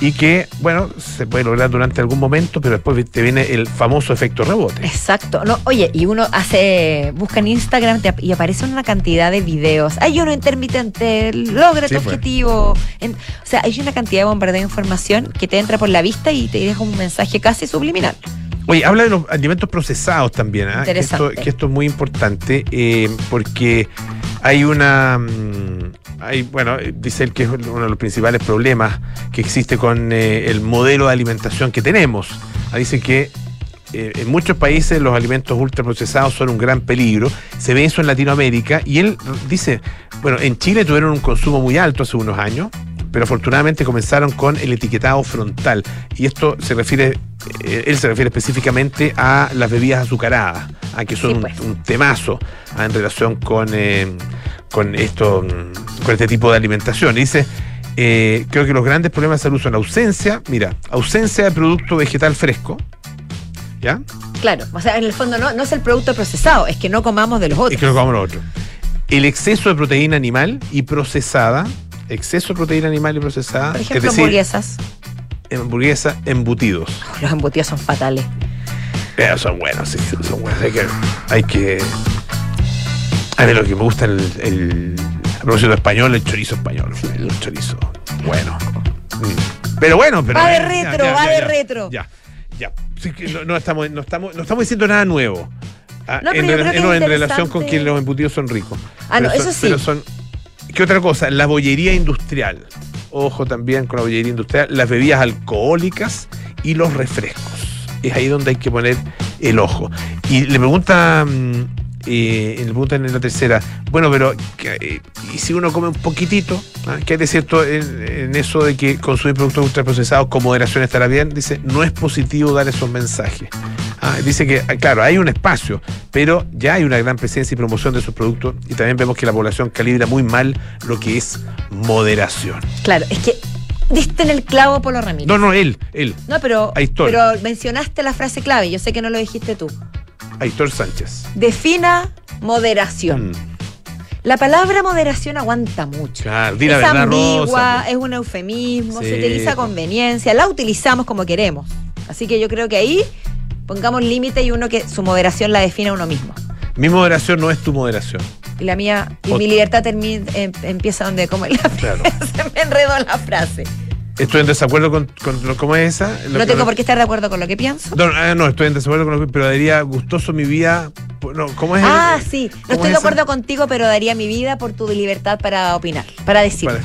Y que, bueno, se puede lograr durante algún momento, pero después te viene el famoso efecto rebote. Exacto. No, oye, y uno hace, busca en Instagram te- y aparece una cantidad de videos. Hay uno intermitente, logra Sí, tu pues. objetivo. En- o sea, hay una cantidad de bombardeo de información que te entra por la vista y te deja un mensaje casi subliminal. Oye, habla de los alimentos procesados también, que, esto, Interesante. que esto es muy importante eh, porque hay una... mm, Hay, bueno, dice él que es uno de los principales problemas que existe con eh, el modelo de alimentación que tenemos. Ah, dice que eh, en muchos países los alimentos ultraprocesados son un gran peligro. Se ve eso en Latinoamérica y él dice, bueno, en Chile tuvieron un consumo muy alto hace unos años, pero afortunadamente comenzaron con el etiquetado frontal. Y esto se refiere, eh, él se refiere específicamente a las bebidas azucaradas, a que son Sí, pues. un, temazo ah, en relación con, eh, con esto, mm, con este tipo de alimentación. Y dice, eh, creo que los grandes problemas de salud son ausencia, mira, ausencia de producto vegetal fresco, ¿ya? Claro, o sea, en el fondo no, no es el producto procesado, es que no comamos de los otros. que lo comamos nosotros. El exceso de proteína animal y procesada, exceso de proteína animal y procesada, Por es ejemplo, decir, hamburguesas. hamburguesa, embutidos. Los embutidos son fatales. Pero son buenos, sí, son buenos. Hay que. Hay que a ver, lo que me gusta el, el a propósito español, el chorizo español. El chorizo. Bueno. Mm. Pero bueno, pero. Va de eh, retro, va de retro. Ya, ya. Sí no, no estamos, no, estamos, no estamos diciendo nada nuevo. Ah, No, en, es en relación con que los embutidos son ricos. Ah, no, eso son- sí. Pero son. ¿Qué otra cosa? La bollería industrial. Ojo también con la bollería industrial. Las bebidas alcohólicas y los refrescos. Es ahí donde hay que poner el ojo. Y le pregunta. Eh, le preguntan en la tercera, bueno, pero ¿qué- eh, ¿y si uno come un poquitito? ¿Ah? ¿Qué hay de cierto en, en eso de que consumir productos ultraprocesados con moderación estará bien? Dice, no es positivo dar esos mensajes. Ah, dice que, ah, claro, hay un espacio, pero ya hay una gran presencia y promoción de esos productos y también vemos que la población calibra muy mal lo que es moderación. Claro, es que diste en el clavo, Polo Ramírez. No, no, él, él, No, pero, pero mencionaste la frase clave, yo sé que no lo dijiste tú. Aitor Sánchez. Defina moderación. Mm, La palabra moderación aguanta mucho. claro, di la es verdad, ambigua, Rosa, es un eufemismo, Sí, se utiliza a po. conveniencia, la utilizamos como queremos. Así que yo creo que ahí pongamos límite y uno que su moderación la defina uno mismo. Mi moderación no es tu moderación. Y la mía, y mi libertad termina, em- empieza donde como la Claro. se me enredó la frase. Estoy en desacuerdo con, con lo- cómo es esa. Lo- No tengo por qué estar de acuerdo con lo que pienso. No, ah, no, estoy en desacuerdo con lo que, pero daría gustoso mi vida. No, ¿Cómo es? el- Ah, sí. No ¿cómo estoy es de esa? acuerdo contigo, pero daría mi vida por tu libertad para opinar, para decir. Vale.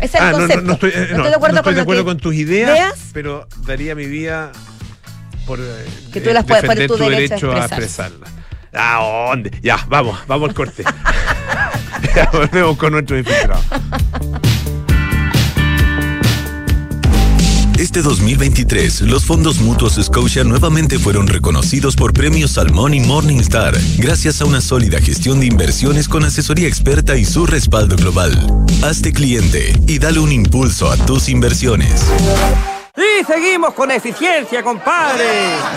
Ese es el Ah, no, no, concepto. estoy, eh, no, de acuerdo no estoy con de acuerdo con tus ideas, pero daría mi vida por eh, Que tú las puedes- por tu tu derecho a derecho a expresar. expresarla. ¿A dónde? Ya, vamos, vamos al corte. ya, volvemos con nuestro infiltrado. Este 2023, los fondos mutuos Scotia nuevamente fueron reconocidos por premios Salmón y Morningstar, gracias a una sólida gestión de inversiones con asesoría experta y su respaldo global. Hazte cliente y dale un impulso a tus inversiones. Y seguimos con eficiencia, compadre.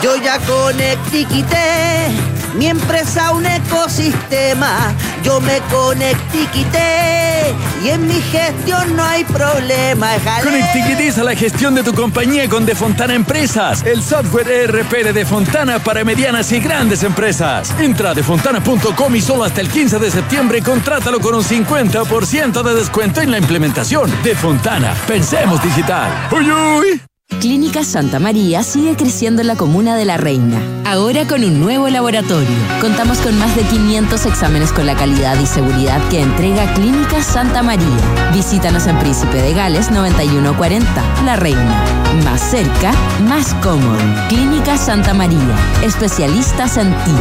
Yo ya conectiquité mi empresa un ecosistema. Yo me conectiquité y en mi gestión no hay problema. Conectiquitiza la gestión de tu compañía con Defontana Empresas, el software ERP de Defontana para medianas y grandes empresas. Entra a defontana.com y solo hasta el 15 de septiembre contrátalo con un 50% de descuento en la implementación. Defontana, pensemos digital. ¡Uy, uy! Clínica Santa María sigue creciendo en la comuna de La Reina, ahora con un nuevo laboratorio. Contamos con más de 500 exámenes con la calidad y seguridad que entrega Clínica Santa María. Visítanos en Príncipe de Gales 9140, La Reina. Más cerca, más cómodo. Clínica Santa María, especialistas en ti.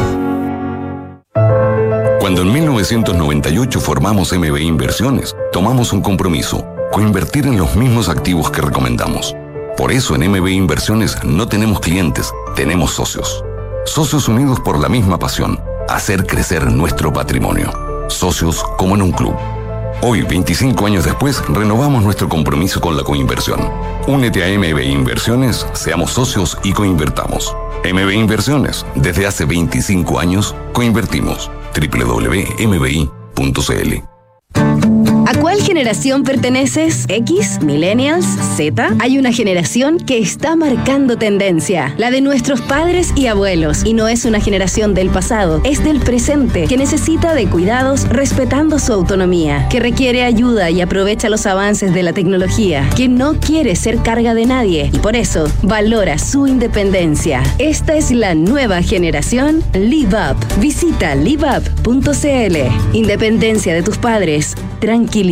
Cuando en 1998 formamos MB Inversiones, tomamos un compromiso, coinvertir en los mismos activos que recomendamos. Por eso en MB Inversiones no tenemos clientes, tenemos socios. Socios unidos por la misma pasión, hacer crecer nuestro patrimonio. Socios como en un club. Hoy, 25 años después, renovamos nuestro compromiso con la coinversión. Únete a MB Inversiones, seamos socios y coinvertamos. MB Inversiones, desde hace 25 años, coinvertimos. www.mbi.cl ¿A cuál generación perteneces? ¿X? ¿Millennials? ¿Z? Hay una generación que está marcando tendencia, la de nuestros padres y abuelos. Y no es una generación del pasado, es del presente, que necesita de cuidados respetando su autonomía, que requiere ayuda y aprovecha los avances de la tecnología, que no quiere ser carga de nadie y por eso valora su independencia. Esta es la nueva generación Live Up. Visita liveup.cl. Independencia de tus padres. Tranquilidad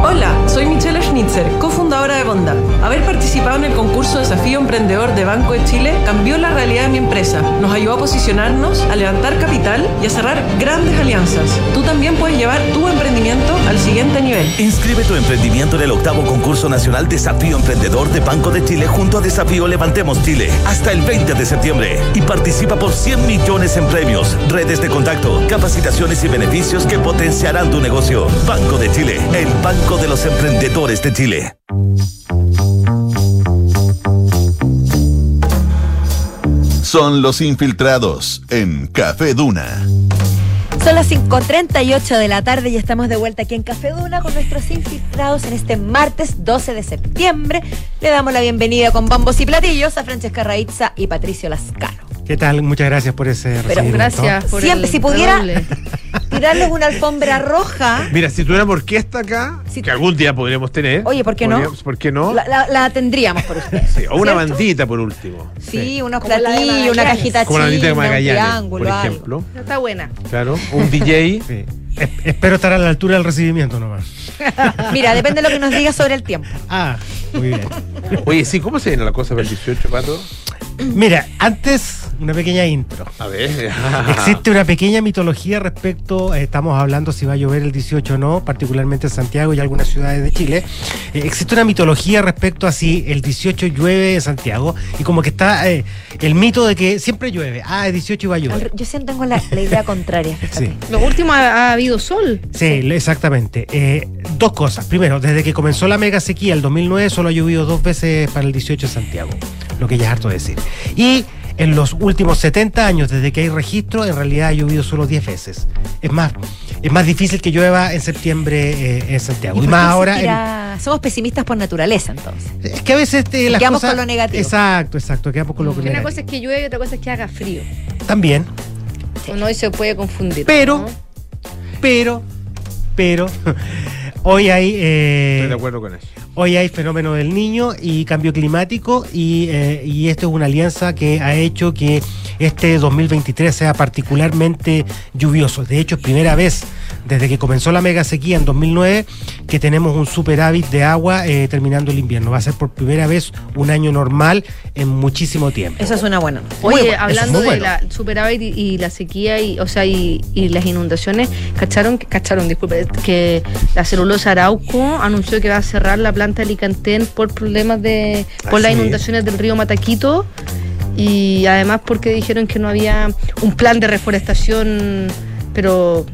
Hola, soy Michelle Schnitzer, cofundadora de Bonda. Haber participado en el concurso Desafío Emprendedor de Banco de Chile cambió la realidad de mi empresa. Nos ayudó a posicionarnos, a levantar capital y a cerrar grandes alianzas. Tú también puedes llevar tu emprendimiento al siguiente nivel. Inscribe tu emprendimiento en el octavo concurso nacional Desafío Emprendedor de Banco de Chile junto a Desafío Levantemos Chile hasta el 20 de septiembre y participa por 100 millones en premios, redes de contacto, capacitaciones y beneficios que potenciarán tu negocio. Banco de Chile, el Banco de los Emprendedores de Chile. Son los infiltrados en Café Duna. Son las 5.38 de la tarde y estamos de vuelta aquí en Café Duna con nuestros infiltrados en este martes 12 de septiembre. Le damos la bienvenida con bombos y platillos a Francesca Raitza y Patricio Lascano. ¿Qué tal? Muchas gracias por ese Pero gracias por Siempre, el si pudiera-. Tirarles una alfombra roja. Mira, si tuviéramos orquesta acá, que algún día podríamos tener. Oye, ¿por qué no? ¿Por qué no? La, la- la tendríamos por ustedes. Sí, o una ¿cierto? bandita por último. Sí, unos Como la de platillos, una cajita Como de china, un Magallanes, triángulo, por algo. ejemplo. Está buena. Claro, un DJ. Es- espero estar a la altura del recibimiento nomás. Mira, depende de lo que nos digas sobre el tiempo. Ah, muy bien. Oye, sí, ¿cómo se viene la cosa para el 18, Pato? Mira, antes una pequeña intro. A ver. Existe una pequeña mitología respecto, eh, estamos hablando si va a llover el 18 o no, particularmente en Santiago y algunas ciudades de Chile. Eh, existe una mitología respecto a si el 18 llueve en Santiago y como que está eh, el mito de que siempre llueve. Ah, el 18 va a llover. Yo siempre tengo la, la idea contraria. Sí. Lo último ha, ha habido sol. Sí, exactamente. Eh, dos cosas. Primero, desde que comenzó la mega sequía el 2009 solo ha llovido dos veces para el 18 en Santiago, lo que ya es harto decir. Y en los últimos 70 años, desde que hay registro, en realidad ha llovido solo 10 veces. Es más, es más difícil que llueva en septiembre eh, en Santiago. ¿Y más ahora... en- Somos pesimistas por naturaleza, entonces. es que a veces eh, las Quedamos cosas- con lo negativo. Exacto, exacto, quedamos con lo Una negativo. cosa es que llueve y otra cosa es que haga frío. También, O no, y se puede confundir. Pero- ¿no? pero, pero, hoy hay... eh, Estoy de acuerdo con eso. Hoy hay fenómeno del niño y cambio climático y, eh, y esto es una alianza que ha hecho que este 2023 sea particularmente lluvioso. De hecho, es primera vez desde que comenzó la mega sequía en 2009 que tenemos un superávit de agua eh, terminando el invierno. Va a ser por primera vez un año normal en muchísimo tiempo. Esa es una buena. Oye, bueno, hablando es de la superávit y, y la sequía y, o sea, y, y las inundaciones, cacharon, cacharon, disculpe, que la celulosa Arauco anunció que va a cerrar la planta de Alicantén por problemas de, por las inundaciones del río Mataquito y además porque dijeron que no había un plan de reforestación, pero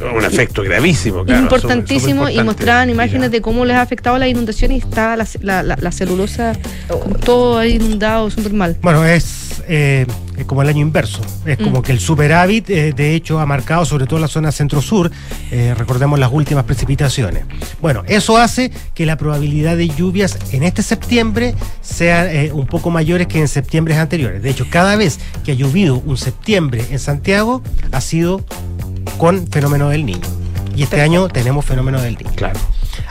Un efecto gravísimo, claro. importantísimo y mostraban imágenes de cómo les ha afectado la inundación y estaba la, la- la- la celulosa con todo ahí inundado, súper mal. Bueno, es, eh, es como el año inverso. Es como Mm. que el superávit, eh, de hecho, ha marcado sobre todo la zona centro-sur. eh, recordemos las últimas precipitaciones. Bueno, eso hace que la probabilidad de lluvias en este septiembre sea eh, un poco mayores que en septiembre anteriores. De hecho, cada vez que ha llovido un septiembre en Santiago, ha sido con fenómeno del niño. Y este año tenemos fenómeno del niño. Claro.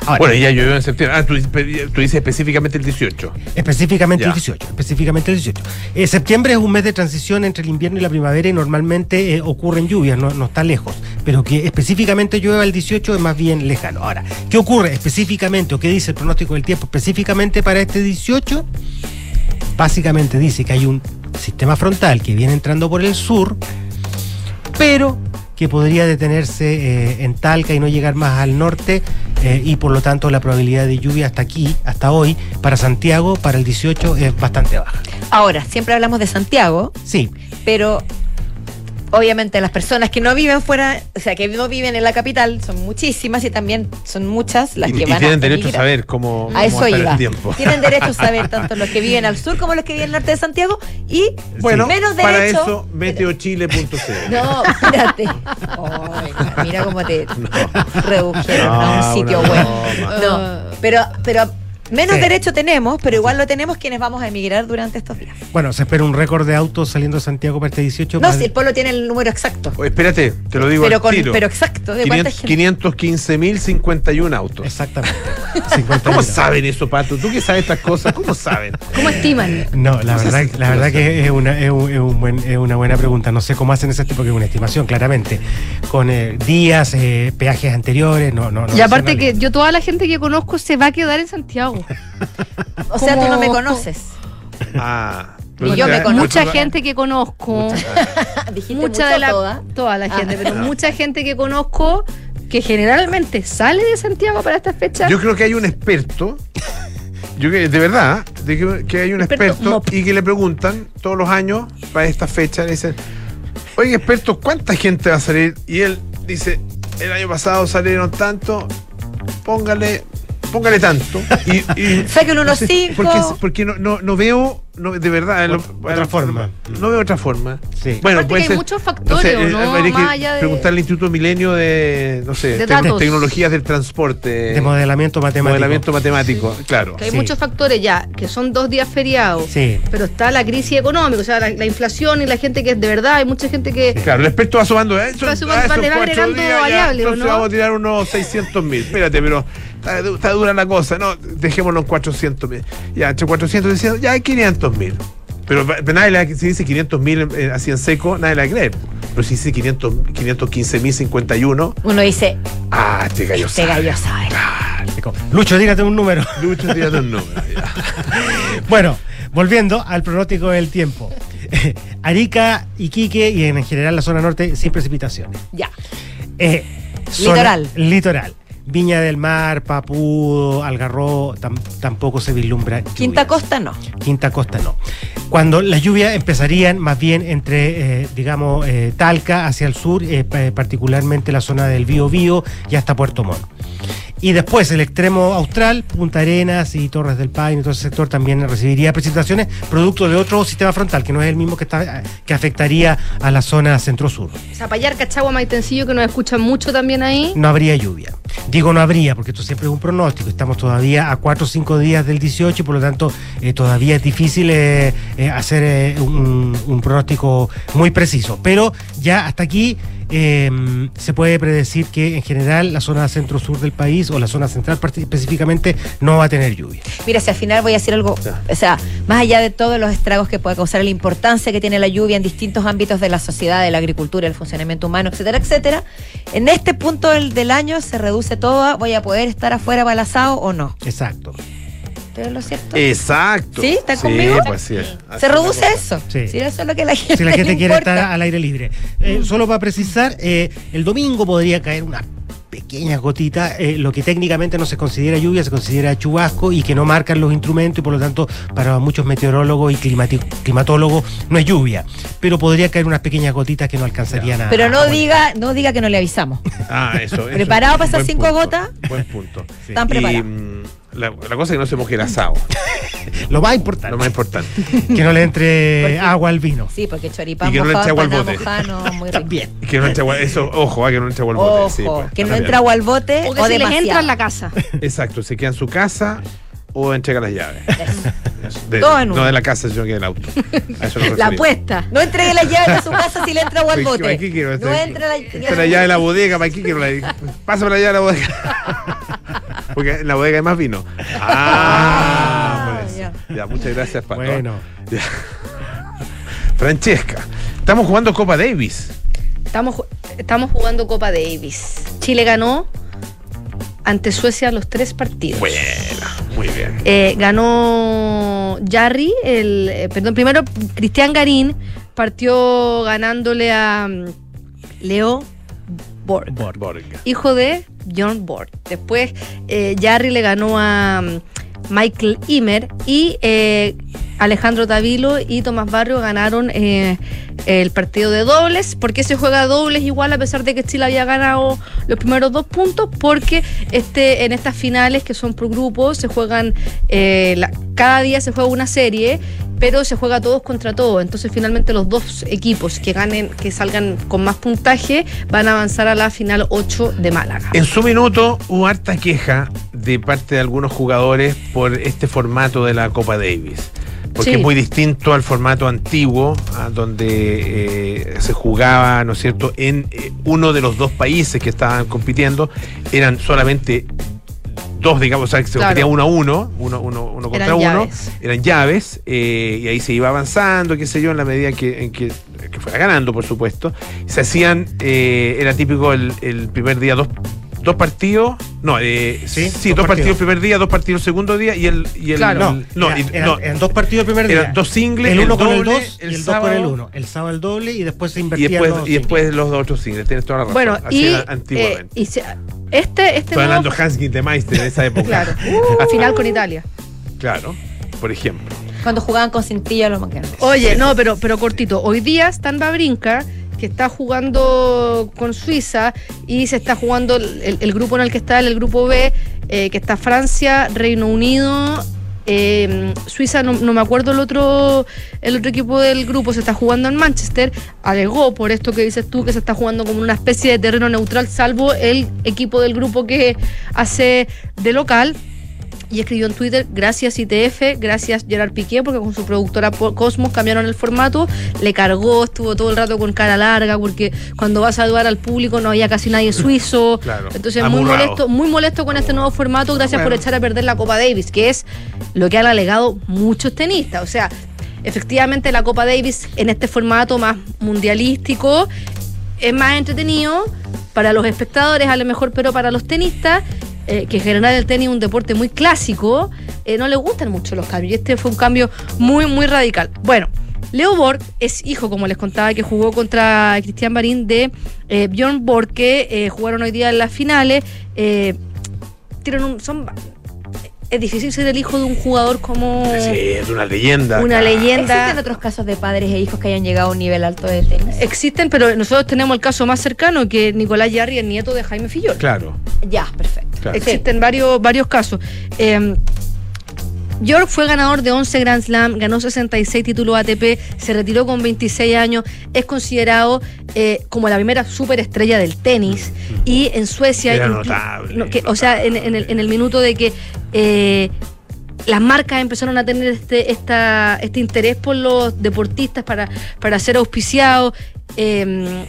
Ahora, bueno, ya llovió en septiembre. Ah, tú, dices- tú dices específicamente el 18. Específicamente Ya. el 18. Específicamente el 18. Eh, septiembre es un mes de transición entre el invierno y la primavera y normalmente eh, ocurren lluvias, no, no está lejos. Pero que específicamente llueva el 18 es más bien lejano. Ahora, ¿qué ocurre específicamente o qué dice el pronóstico del tiempo específicamente para este 18? Básicamente dice que hay un sistema frontal que viene entrando por el sur, pero que podría detenerse eh, en Talca y no llegar más al norte eh, y por lo tanto la probabilidad de lluvia hasta aquí, hasta hoy, para Santiago, para el 18 es bastante baja. Ahora, siempre hablamos de Santiago, Sí, pero obviamente las personas que no viven fuera, o sea, que no viven en la capital, son muchísimas y también son muchas las Y, que y van tienen a derecho a saber cómo, A cómo eso iba. el tiempo. Tienen derecho a saber tanto los que viven al sur como los que viven al norte de Santiago y Bueno, menos para derecho. eso, meteochile.cl. No, espérate. Mira cómo te redujeron a un sitio web. No, pero, pero menos Sí. derecho tenemos, pero igual lo tenemos quienes vamos a emigrar durante estos días. bueno, se espera un récord de autos saliendo de Santiago para este 18. No, más si el pueblo tiene el número exacto. Espérate, te lo digo Pero, al con, tiro. pero exacto, ¿de cuánta gente? 515.051 autos. Exactamente. 50 ¿Cómo saben eso, Pato? ¿Tú que sabes estas cosas? ¿Cómo saben? ¿Cómo estiman? No, la verdad, la verdad que es una, es, un- es un buen- es una buena pregunta. No sé cómo hacen ese tipo, que es una estimación, claramente. Con eh, días, eh, peajes anteriores, no, no, no. y aparte que yo toda la gente que conozco se va a quedar en Santiago. O sea, tú no me conoces. Ah. Y yo me conozco. Mucha gente que conozco, mucha mucho de la toda. toda la Ah. gente, pero No. mucha gente que conozco que generalmente sale de Santiago para estas fechas. Yo creo que hay un experto, yo que, de verdad, de que, que hay un Experto y que le preguntan todos los años para esta fecha, le dicen, oye experto, ¿cuánta gente va a salir? Y él dice, el año pasado salieron tanto, póngale, póngale tanto. Y, y- Sáquenle unos no sé, cinco. Porque, porque no, no, no veo, no, de verdad, lo- otra forma. No veo otra forma. Sí. Bueno, Aparte puede que hay ser. muchos factores, ¿o eh, no? habría Más que allá de- preguntarle al Instituto Milenio de, no sé, De tecnologías del transporte. De modelamiento matemático. Modelamiento matemático, claro. Que hay Sí. muchos factores ya, que son dos días feriados. Sí. Pero está la crisis económica, o sea, la, la inflación y la gente que es de verdad, hay mucha gente que. Claro, el experto va sumando. ¿eh? Son- Va sumando, ah, va- le va agregando días, variables, ¿o entonces no? vamos a tirar unos 600 mil. Espérate, pero está dura la cosa. No, dejémoslo en 400 mil. Ya, entre 400 y 600, ya hay 500 mil. Pero, pero nadie le, si dice 500 mil eh, así en seco, nadie le va a creer. Pero si dice 500, 515 mil 51, Uno dice, ah, este gallo este sabe. gallo sabe. Lucho, dígate un número. Lucho, tírate un número. Bueno, volviendo al pronóstico del tiempo. Arica, Iquique y en general la zona norte sin precipitaciones. Ya. Eh, zona- Litoral. Litoral. Viña del Mar, Papudo, Algarrobo, tam- tampoco se vislumbra. Quinta. Costa no. Quinta Costa no. Cuando las lluvias empezarían más bien entre, eh, digamos, eh, Talca hacia el sur, eh, pa- particularmente la zona del Bío Bío y hasta Puerto Montt. Y después el extremo austral, Punta Arenas y Torres del Paine, todo ese sector también recibiría precipitaciones producto de otro sistema frontal, que no es el mismo que, está, que afectaría a la zona centro-sur. Zapallar, Cachagua, Maitencillo, que nos escuchan mucho también ahí. No habría lluvia. Digo no habría, porque esto siempre es un pronóstico. Estamos todavía a 4 o 5 días del 18, por lo tanto, eh, todavía es difícil eh, eh, hacer un, un pronóstico muy preciso. Pero ya hasta aquí eh, se puede predecir que en general la zona centro-sur del país o la zona central específicamente no va a tener lluvia. Mira, si al final voy a decir algo, o sea, más allá de todos los estragos que puede causar, la importancia que tiene la lluvia en distintos ámbitos de la sociedad, de la agricultura, el funcionamiento humano, etcétera, etcétera, en este punto del, del año se reduce todo a voy a poder estar afuera asado o no. Exacto. ¿Estoy en lo cierto? Exacto. ¿Sí? ¿Están conmigo? pues sí. ¿Se reduce eso? Sí. Sí, eso es lo que la gente Si la gente quiere estar al aire libre. Eh, solo para precisar, eh, el domingo podría caer una pequeñas gotitas, eh, lo que técnicamente no se considera lluvia, se considera chubasco y que no marcan los instrumentos y por lo tanto para muchos meteorólogos y climatólogos no es lluvia, pero podría caer unas pequeñas gotitas que no alcanzarían a... Pero no a- diga, no diga que no le avisamos. Ah, eso. eso. ¿Preparado para esas cinco punto, gotas? Buen punto. Están preparados. mm, la, la cosa es que no se moje el asado. Lo más importante. Lo más importante. Que no le entre agua al vino. Sí, porque choripán Y que no le eche agua al bote. muy rico. También. Y que no entre agua, eso, ojo, ah, que no entre agua al bote. Ojo, sí, pues, que no entra agua al bote O que o se les entra en la casa. Exacto, se queda en su casa o entrega las llaves. De- Todo en uno. no de la casa, sino que del auto. A eso La apuesta. No entregue las llaves de su casa si le entra agua al ¿Para qué- bote. para qué quiero? No la, es la llave de la bodega, ¿para qué quiero la Pásame la llave de la bodega. Porque en la bodega hay más vino. Ah. Ya, muchas gracias, Pato. Bueno. Ya. Francesca, estamos jugando Copa Davis. Estamos, estamos jugando Copa Davis. Chile ganó ante Suecia los tres partidos. Buena, muy bien. Eh, ganó Jarry, el, eh, perdón, primero Cristian Garín partió ganándole a mm, Leo Borg, hijo de John Borg. Después eh, Jarry le ganó a mm, Michael Imer y eh, Alejandro Tavilo y Tomás Barrio ganaron eh, el partido de dobles. ¿Por qué se juega dobles igual a pesar de que Chile había ganado los primeros dos puntos? Porque este, en estas finales que son por grupos se juegan, eh, la- cada día se juega una serie, pero se juega todos contra todos. Entonces finalmente los dos equipos que ganen, que salgan con más puntaje, van a avanzar a la final 8 de Málaga. En su minuto hubo harta queja de parte de algunos jugadores por este formato de la Copa Davis. Porque Sí. es muy distinto al formato antiguo, donde eh, se jugaba, ¿no es cierto?, en eh, uno de los dos países que estaban compitiendo. Eran solamente dos, digamos, o sea, se Claro. uno a uno, uno, uno, uno contra Eran uno. llaves. Eran llaves, eh, y ahí se iba avanzando, qué sé yo, en la medida en que, en que, que fuera ganando, por supuesto. Se hacían, eh, era típico el, el primer día dos, dos partidos, no, eh, sí, dos dos partidos. partidos el primer día, dos partidos el segundo día y el... Y el Claro. no, no, Era- y- eran- no, eran dos partidos el primer día. eran dos singles, el uno con el doble, 2 y el 2 con el sábado, 1. El sábado el doble y después se Y invertían después, los y después los dos otros singles, tienes toda la razón. Bueno, Así y, eh, antiguamente. y se- este, este Estoy hablando nuevo- Hans Gintemeister de esa época. Claro. A final con Italia. Claro, por ejemplo. Cuando jugaban con cintilla los maquinos. Oye, no, pero, pero cortito. Hoy día Stan Babrinka, que está jugando con Suiza y se está jugando el, grupo en el que está, el grupo B, eh, que está Francia, Reino Unido. eh, Suiza, no, no me acuerdo el otro, el otro equipo del grupo, se está jugando en Manchester. Alegó por esto que dices tú, que se está jugando como una especie de terreno neutral, salvo el equipo del grupo que hace de local y escribió en Twitter, gracias ITF, gracias Gerard Piqué, porque con su productora Cosmos cambiaron el formato, le cargó, estuvo todo el rato con cara larga, porque cuando vas a saludar al público no había casi nadie suizo. Claro, Entonces muy molesto, muy molesto con este nuevo formato, gracias por echar a perder la Copa Davis, que es lo que han alegado muchos tenistas. O sea, efectivamente la Copa Davis en este formato más mundialístico es más entretenido para los espectadores a lo mejor, pero para los tenistas, eh, que en general el tenis es un deporte muy clásico, eh, no les gustan mucho los cambios. Y este fue un cambio muy, muy radical. Bueno, Leo Borg es hijo, como les contaba, que jugó contra Cristian Marín de eh, Bjorn Borg, que eh, jugaron hoy día en las finales. Tienen un, son, es difícil ser el hijo de un jugador como... Sí, es una leyenda. Una claro. leyenda. ¿Existen otros casos de padres e hijos que hayan llegado a un nivel alto de tenis? Existen, pero nosotros tenemos el caso más cercano, que Nicolás Yarri, el nieto de Jaime Fillol. Claro. Ya, perfecto. Claro. Existen varios, varios casos. Eh, York fue ganador de 11 Grand Slam, ganó 66 títulos ATP, se retiró con 26 años, es considerado eh, como la primera superestrella del tenis y en Suecia, Era notable, no, que- o sea, en, en el, en el minuto de que eh, las marcas empezaron a tener este, esta, este interés por los deportistas para, para ser auspiciados. eh,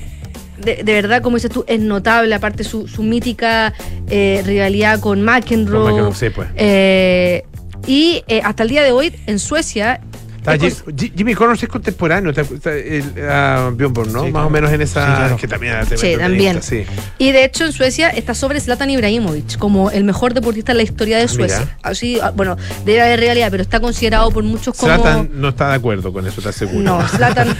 de, de verdad, como dices tú, es notable, aparte su, su mítica eh, rivalidad con McEnroe. Con McEnroe, sí, pues. Eh, y eh, hasta el día de hoy, en Suecia, Está es Jim- Ji- Jimmy Connors es contemporáneo, está, está el, a Bjorn Borg, ¿no? Sí, Más claro. o menos en esa. Sí, claro. Que también Sí, también. sí. Y de hecho en Suecia está sobre Zlatan Ibrahimovic como el mejor deportista en la historia de Ah, mira. Suecia. Así, ah, bueno, debe haber realidad, pero está considerado por muchos como Zlatan no está de acuerdo con eso, ¿estás seguro? No, Zlatan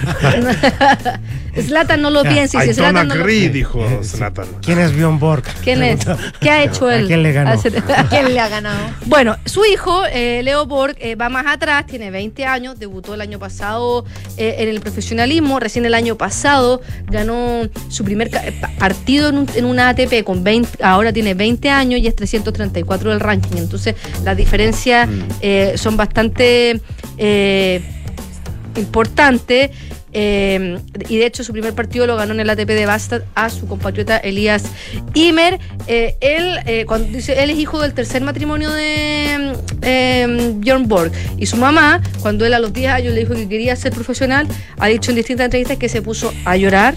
Zlatan no lo piensa si don't Zlatan no lo- dijo Zlatan. ¿Quién es Bjorn Borg? ¿Quién es? ¿Qué ha hecho ¿A él? quién le ganó? Hace- ¿Quién le ha ganado? Bueno, su hijo, eh, Leo Borg, eh, va más atrás, tiene 20 años, debutó el año pasado eh, en el profesionalismo, recién el año pasado ganó su primer eh, pa- partido en, un- en una ATP con 20, ahora tiene 20 años y es 334 del ranking, entonces las diferencias eh, son bastante importantes. Eh, y de hecho su primer partido lo ganó en el ATP de Bastad a su compatriota Elías Imer. Eh, él, eh, cuando dice, él es hijo del tercer matrimonio de eh, Bjorn Borg. Y su mamá, cuando él a los 10 años le dijo que quería ser profesional, ha dicho en distintas entrevistas que se puso a llorar.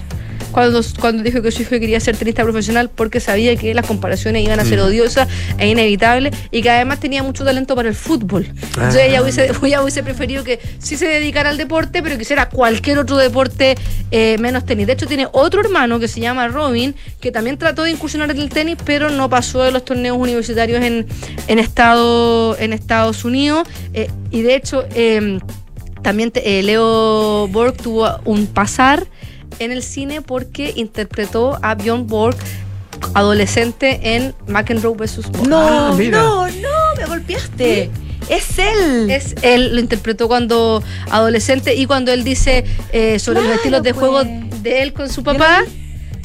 Cuando, cuando dijo que su hijo quería ser tenista profesional porque sabía que las comparaciones iban a ser Mm. odiosas e inevitables y que además tenía mucho talento para el fútbol. Entonces Ah. ella hubiese, ella hubiese preferido que sí se dedicara al deporte, pero que hiciera cualquier otro deporte eh, menos tenis. De hecho, tiene otro hermano que se llama Robin, que también trató de incursionar en el tenis, pero no pasó de los torneos universitarios en, en, estado, en Estados Unidos. Eh, y de hecho, eh, también te- Leo Borg tuvo un pasar en el cine porque interpretó a Bjorn Borg adolescente en McEnroe vs. Borg. No, Ah, no, no, me golpeaste. Es él. Es él lo interpretó cuando adolescente y cuando él dice eh, sobre los estilos de pues. juego de él con su papá.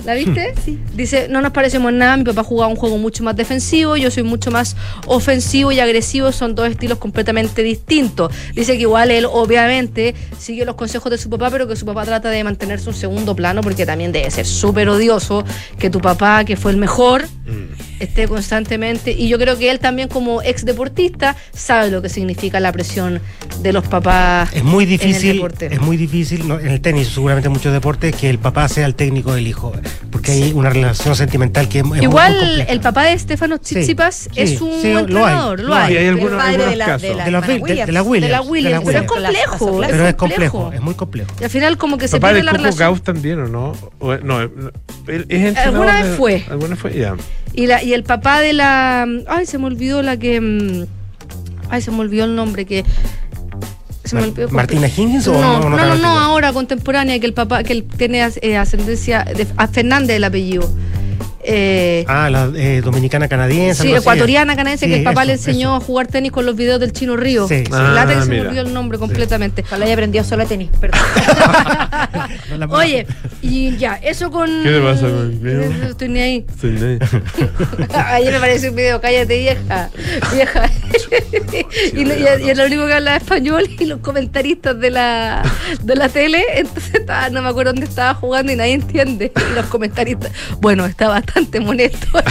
¿La viste? Sí. Dice, no nos parecemos nada, mi papá jugaba un juego mucho más defensivo, yo soy mucho más ofensivo y agresivo, son dos estilos completamente distintos. Dice que igual él obviamente sigue los consejos de su papá, pero que su papá trata de mantenerse un segundo plano porque también debe ser súper odioso que tu papá, que fue el mejor, esté constantemente. Y yo creo que él también como ex deportista sabe lo que significa la presión de los papás. Es muy en el difícil, deporte. es muy difícil, ¿no? en el tenis, seguramente en muchos deportes, que el papá sea el técnico del hijo, porque hay una relación sentimental que es, es muy- muy Igual el papá de Estefano Tsitsipas sí, es un sí, lo hay, entrenador, lo hay. Y hay algunos, el padre algunos de la, casos. de la, De la- hermana de- de la Williams. Williams. de la Williams, de la pero es complejo. Pero es complejo, es muy complejo. Y al final como que se Papá pierde de la Coco relación. Gauss también, ¿o no? O- no, es entrenador Alguna de- vez fue. Alguna fue, ya. Y, la, y el papá de la... Ay, se me olvidó la que... mm, Ay, se me olvidó el nombre que... Se me Mar- olvidó ¿Martina Higgins o no, no, no, no no, ahora contemporánea, que el papá, que él tiene eh, ascendencia de a Fernández el apellido. Eh, Ah, la eh, dominicana canadiense. Sí, ecuatoriana canadiense que Sí, el papá eso, le enseñó eso. a jugar tenis con los videos del Chino Río. Sí, sí. Lata que Ah, se me olvidó el nombre completamente. Ojalá haya aprendido solo tenis, perdón. Oye, y ya, eso con. ¿Qué te pasa conmigo? No Estoy ni ahí. Sí, sí. Ayer me pareció un video, cállate vieja, vieja. y, no- y- y era lo único que hablaba español y los comentaristas de la, de la tele, entonces estaba, no me acuerdo dónde estaba jugando y nadie entiende. Y los comentaristas, bueno, está bastante molesto.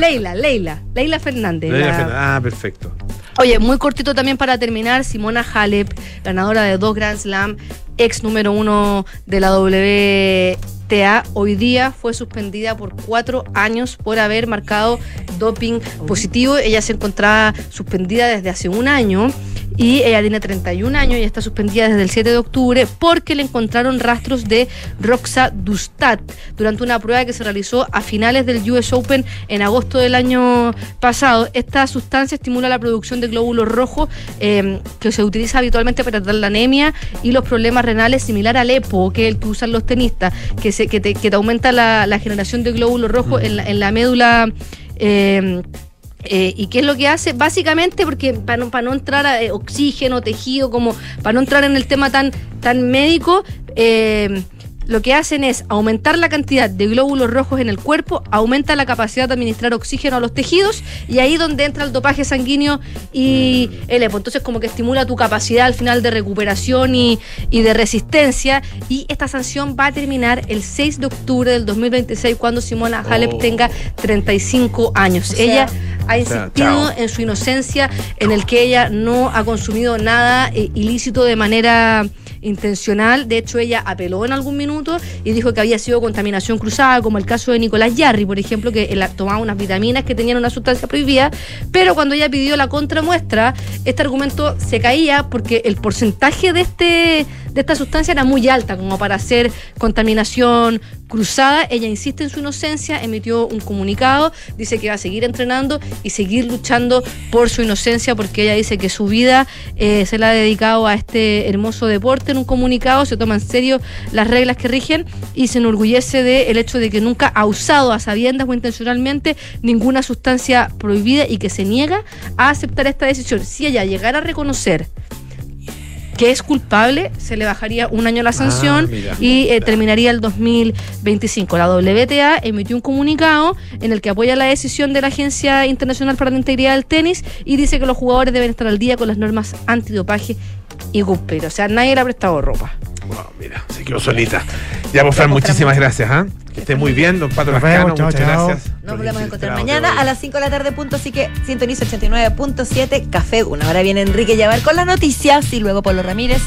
Leila, Leila, Leila Fernández. Leila la- Fernández. Ah, perfecto. Oye, muy cortito también para terminar, Simona Halep, ganadora de dos Grand Slam, ex número uno de la WTA, hoy día fue suspendida por cuatro años por haber marcado doping positivo. Ella se encontraba suspendida desde hace un año y ella tiene 31 años y está suspendida desde el 7 de octubre porque le encontraron rastros de roxadustat durante una prueba que se realizó a finales del US Open en agosto del año pasado. Esta sustancia estimula la producción de glóbulos rojos eh, que se utiliza habitualmente para tratar la anemia y los problemas renales similar al EPO, que es el que usan los tenistas, que, se, que, te, que te aumenta la, la generación de glóbulos rojos en, la, en la médula. eh, eh, ¿Y qué es lo que hace? Básicamente porque para no, para no entrar a eh, oxígeno, tejido, como para no entrar en el tema tan, tan médico, eh, lo que hacen es aumentar la cantidad de glóbulos rojos en el cuerpo, aumenta la capacidad de administrar oxígeno a los tejidos y ahí donde entra el dopaje sanguíneo y el EPO. Entonces como que estimula tu capacidad al final de recuperación y, y de resistencia y esta sanción va a terminar el 6 de octubre del 2026 cuando Simona Halep Oh. tenga 35 años. O sea, ella ha o sea, insistido en su inocencia, en el que ella no ha consumido nada eh, ilícito de manera intencional. De hecho, ella apeló en algún minuto y dijo que había sido contaminación cruzada, como el caso de Nicolás Yarri, por ejemplo, que tomaba unas vitaminas que tenían una sustancia prohibida, pero cuando ella pidió la contramuestra, este argumento se caía porque el porcentaje de este de esta sustancia era muy alta como para hacer contaminación cruzada. Ella insiste en su inocencia, emitió un comunicado, dice que va a seguir entrenando y seguir luchando por su inocencia porque ella dice que su vida eh, se la ha dedicado a este hermoso deporte. En un comunicado se toma en serio las reglas que rigen y se enorgullece del hecho de que nunca ha usado a sabiendas o intencionalmente ninguna sustancia prohibida y que se niega a aceptar esta decisión. Si ella llegara a reconocer que es culpable, se le bajaría un año la sanción mira. y eh, terminaría el 2025. La WTA emitió un comunicado en el que apoya la decisión de la Agencia Internacional para la Integridad del Tenis y dice que los jugadores deben estar al día con las normas antidopaje y cumplir. O sea, nadie le ha prestado ropa. Wow, mira, se quedó solita. Ya, pues, Fran, muchísimas gracias. ¿ah? Que esté muy bien, don Pato chao, Muchas chao. gracias. Nos volvemos a encontrar mañana a las 5 de la tarde, punto, así que sintoniza 89.7 Café Una. Ahora viene Enrique Llavar con las noticias y luego Polo Ramírez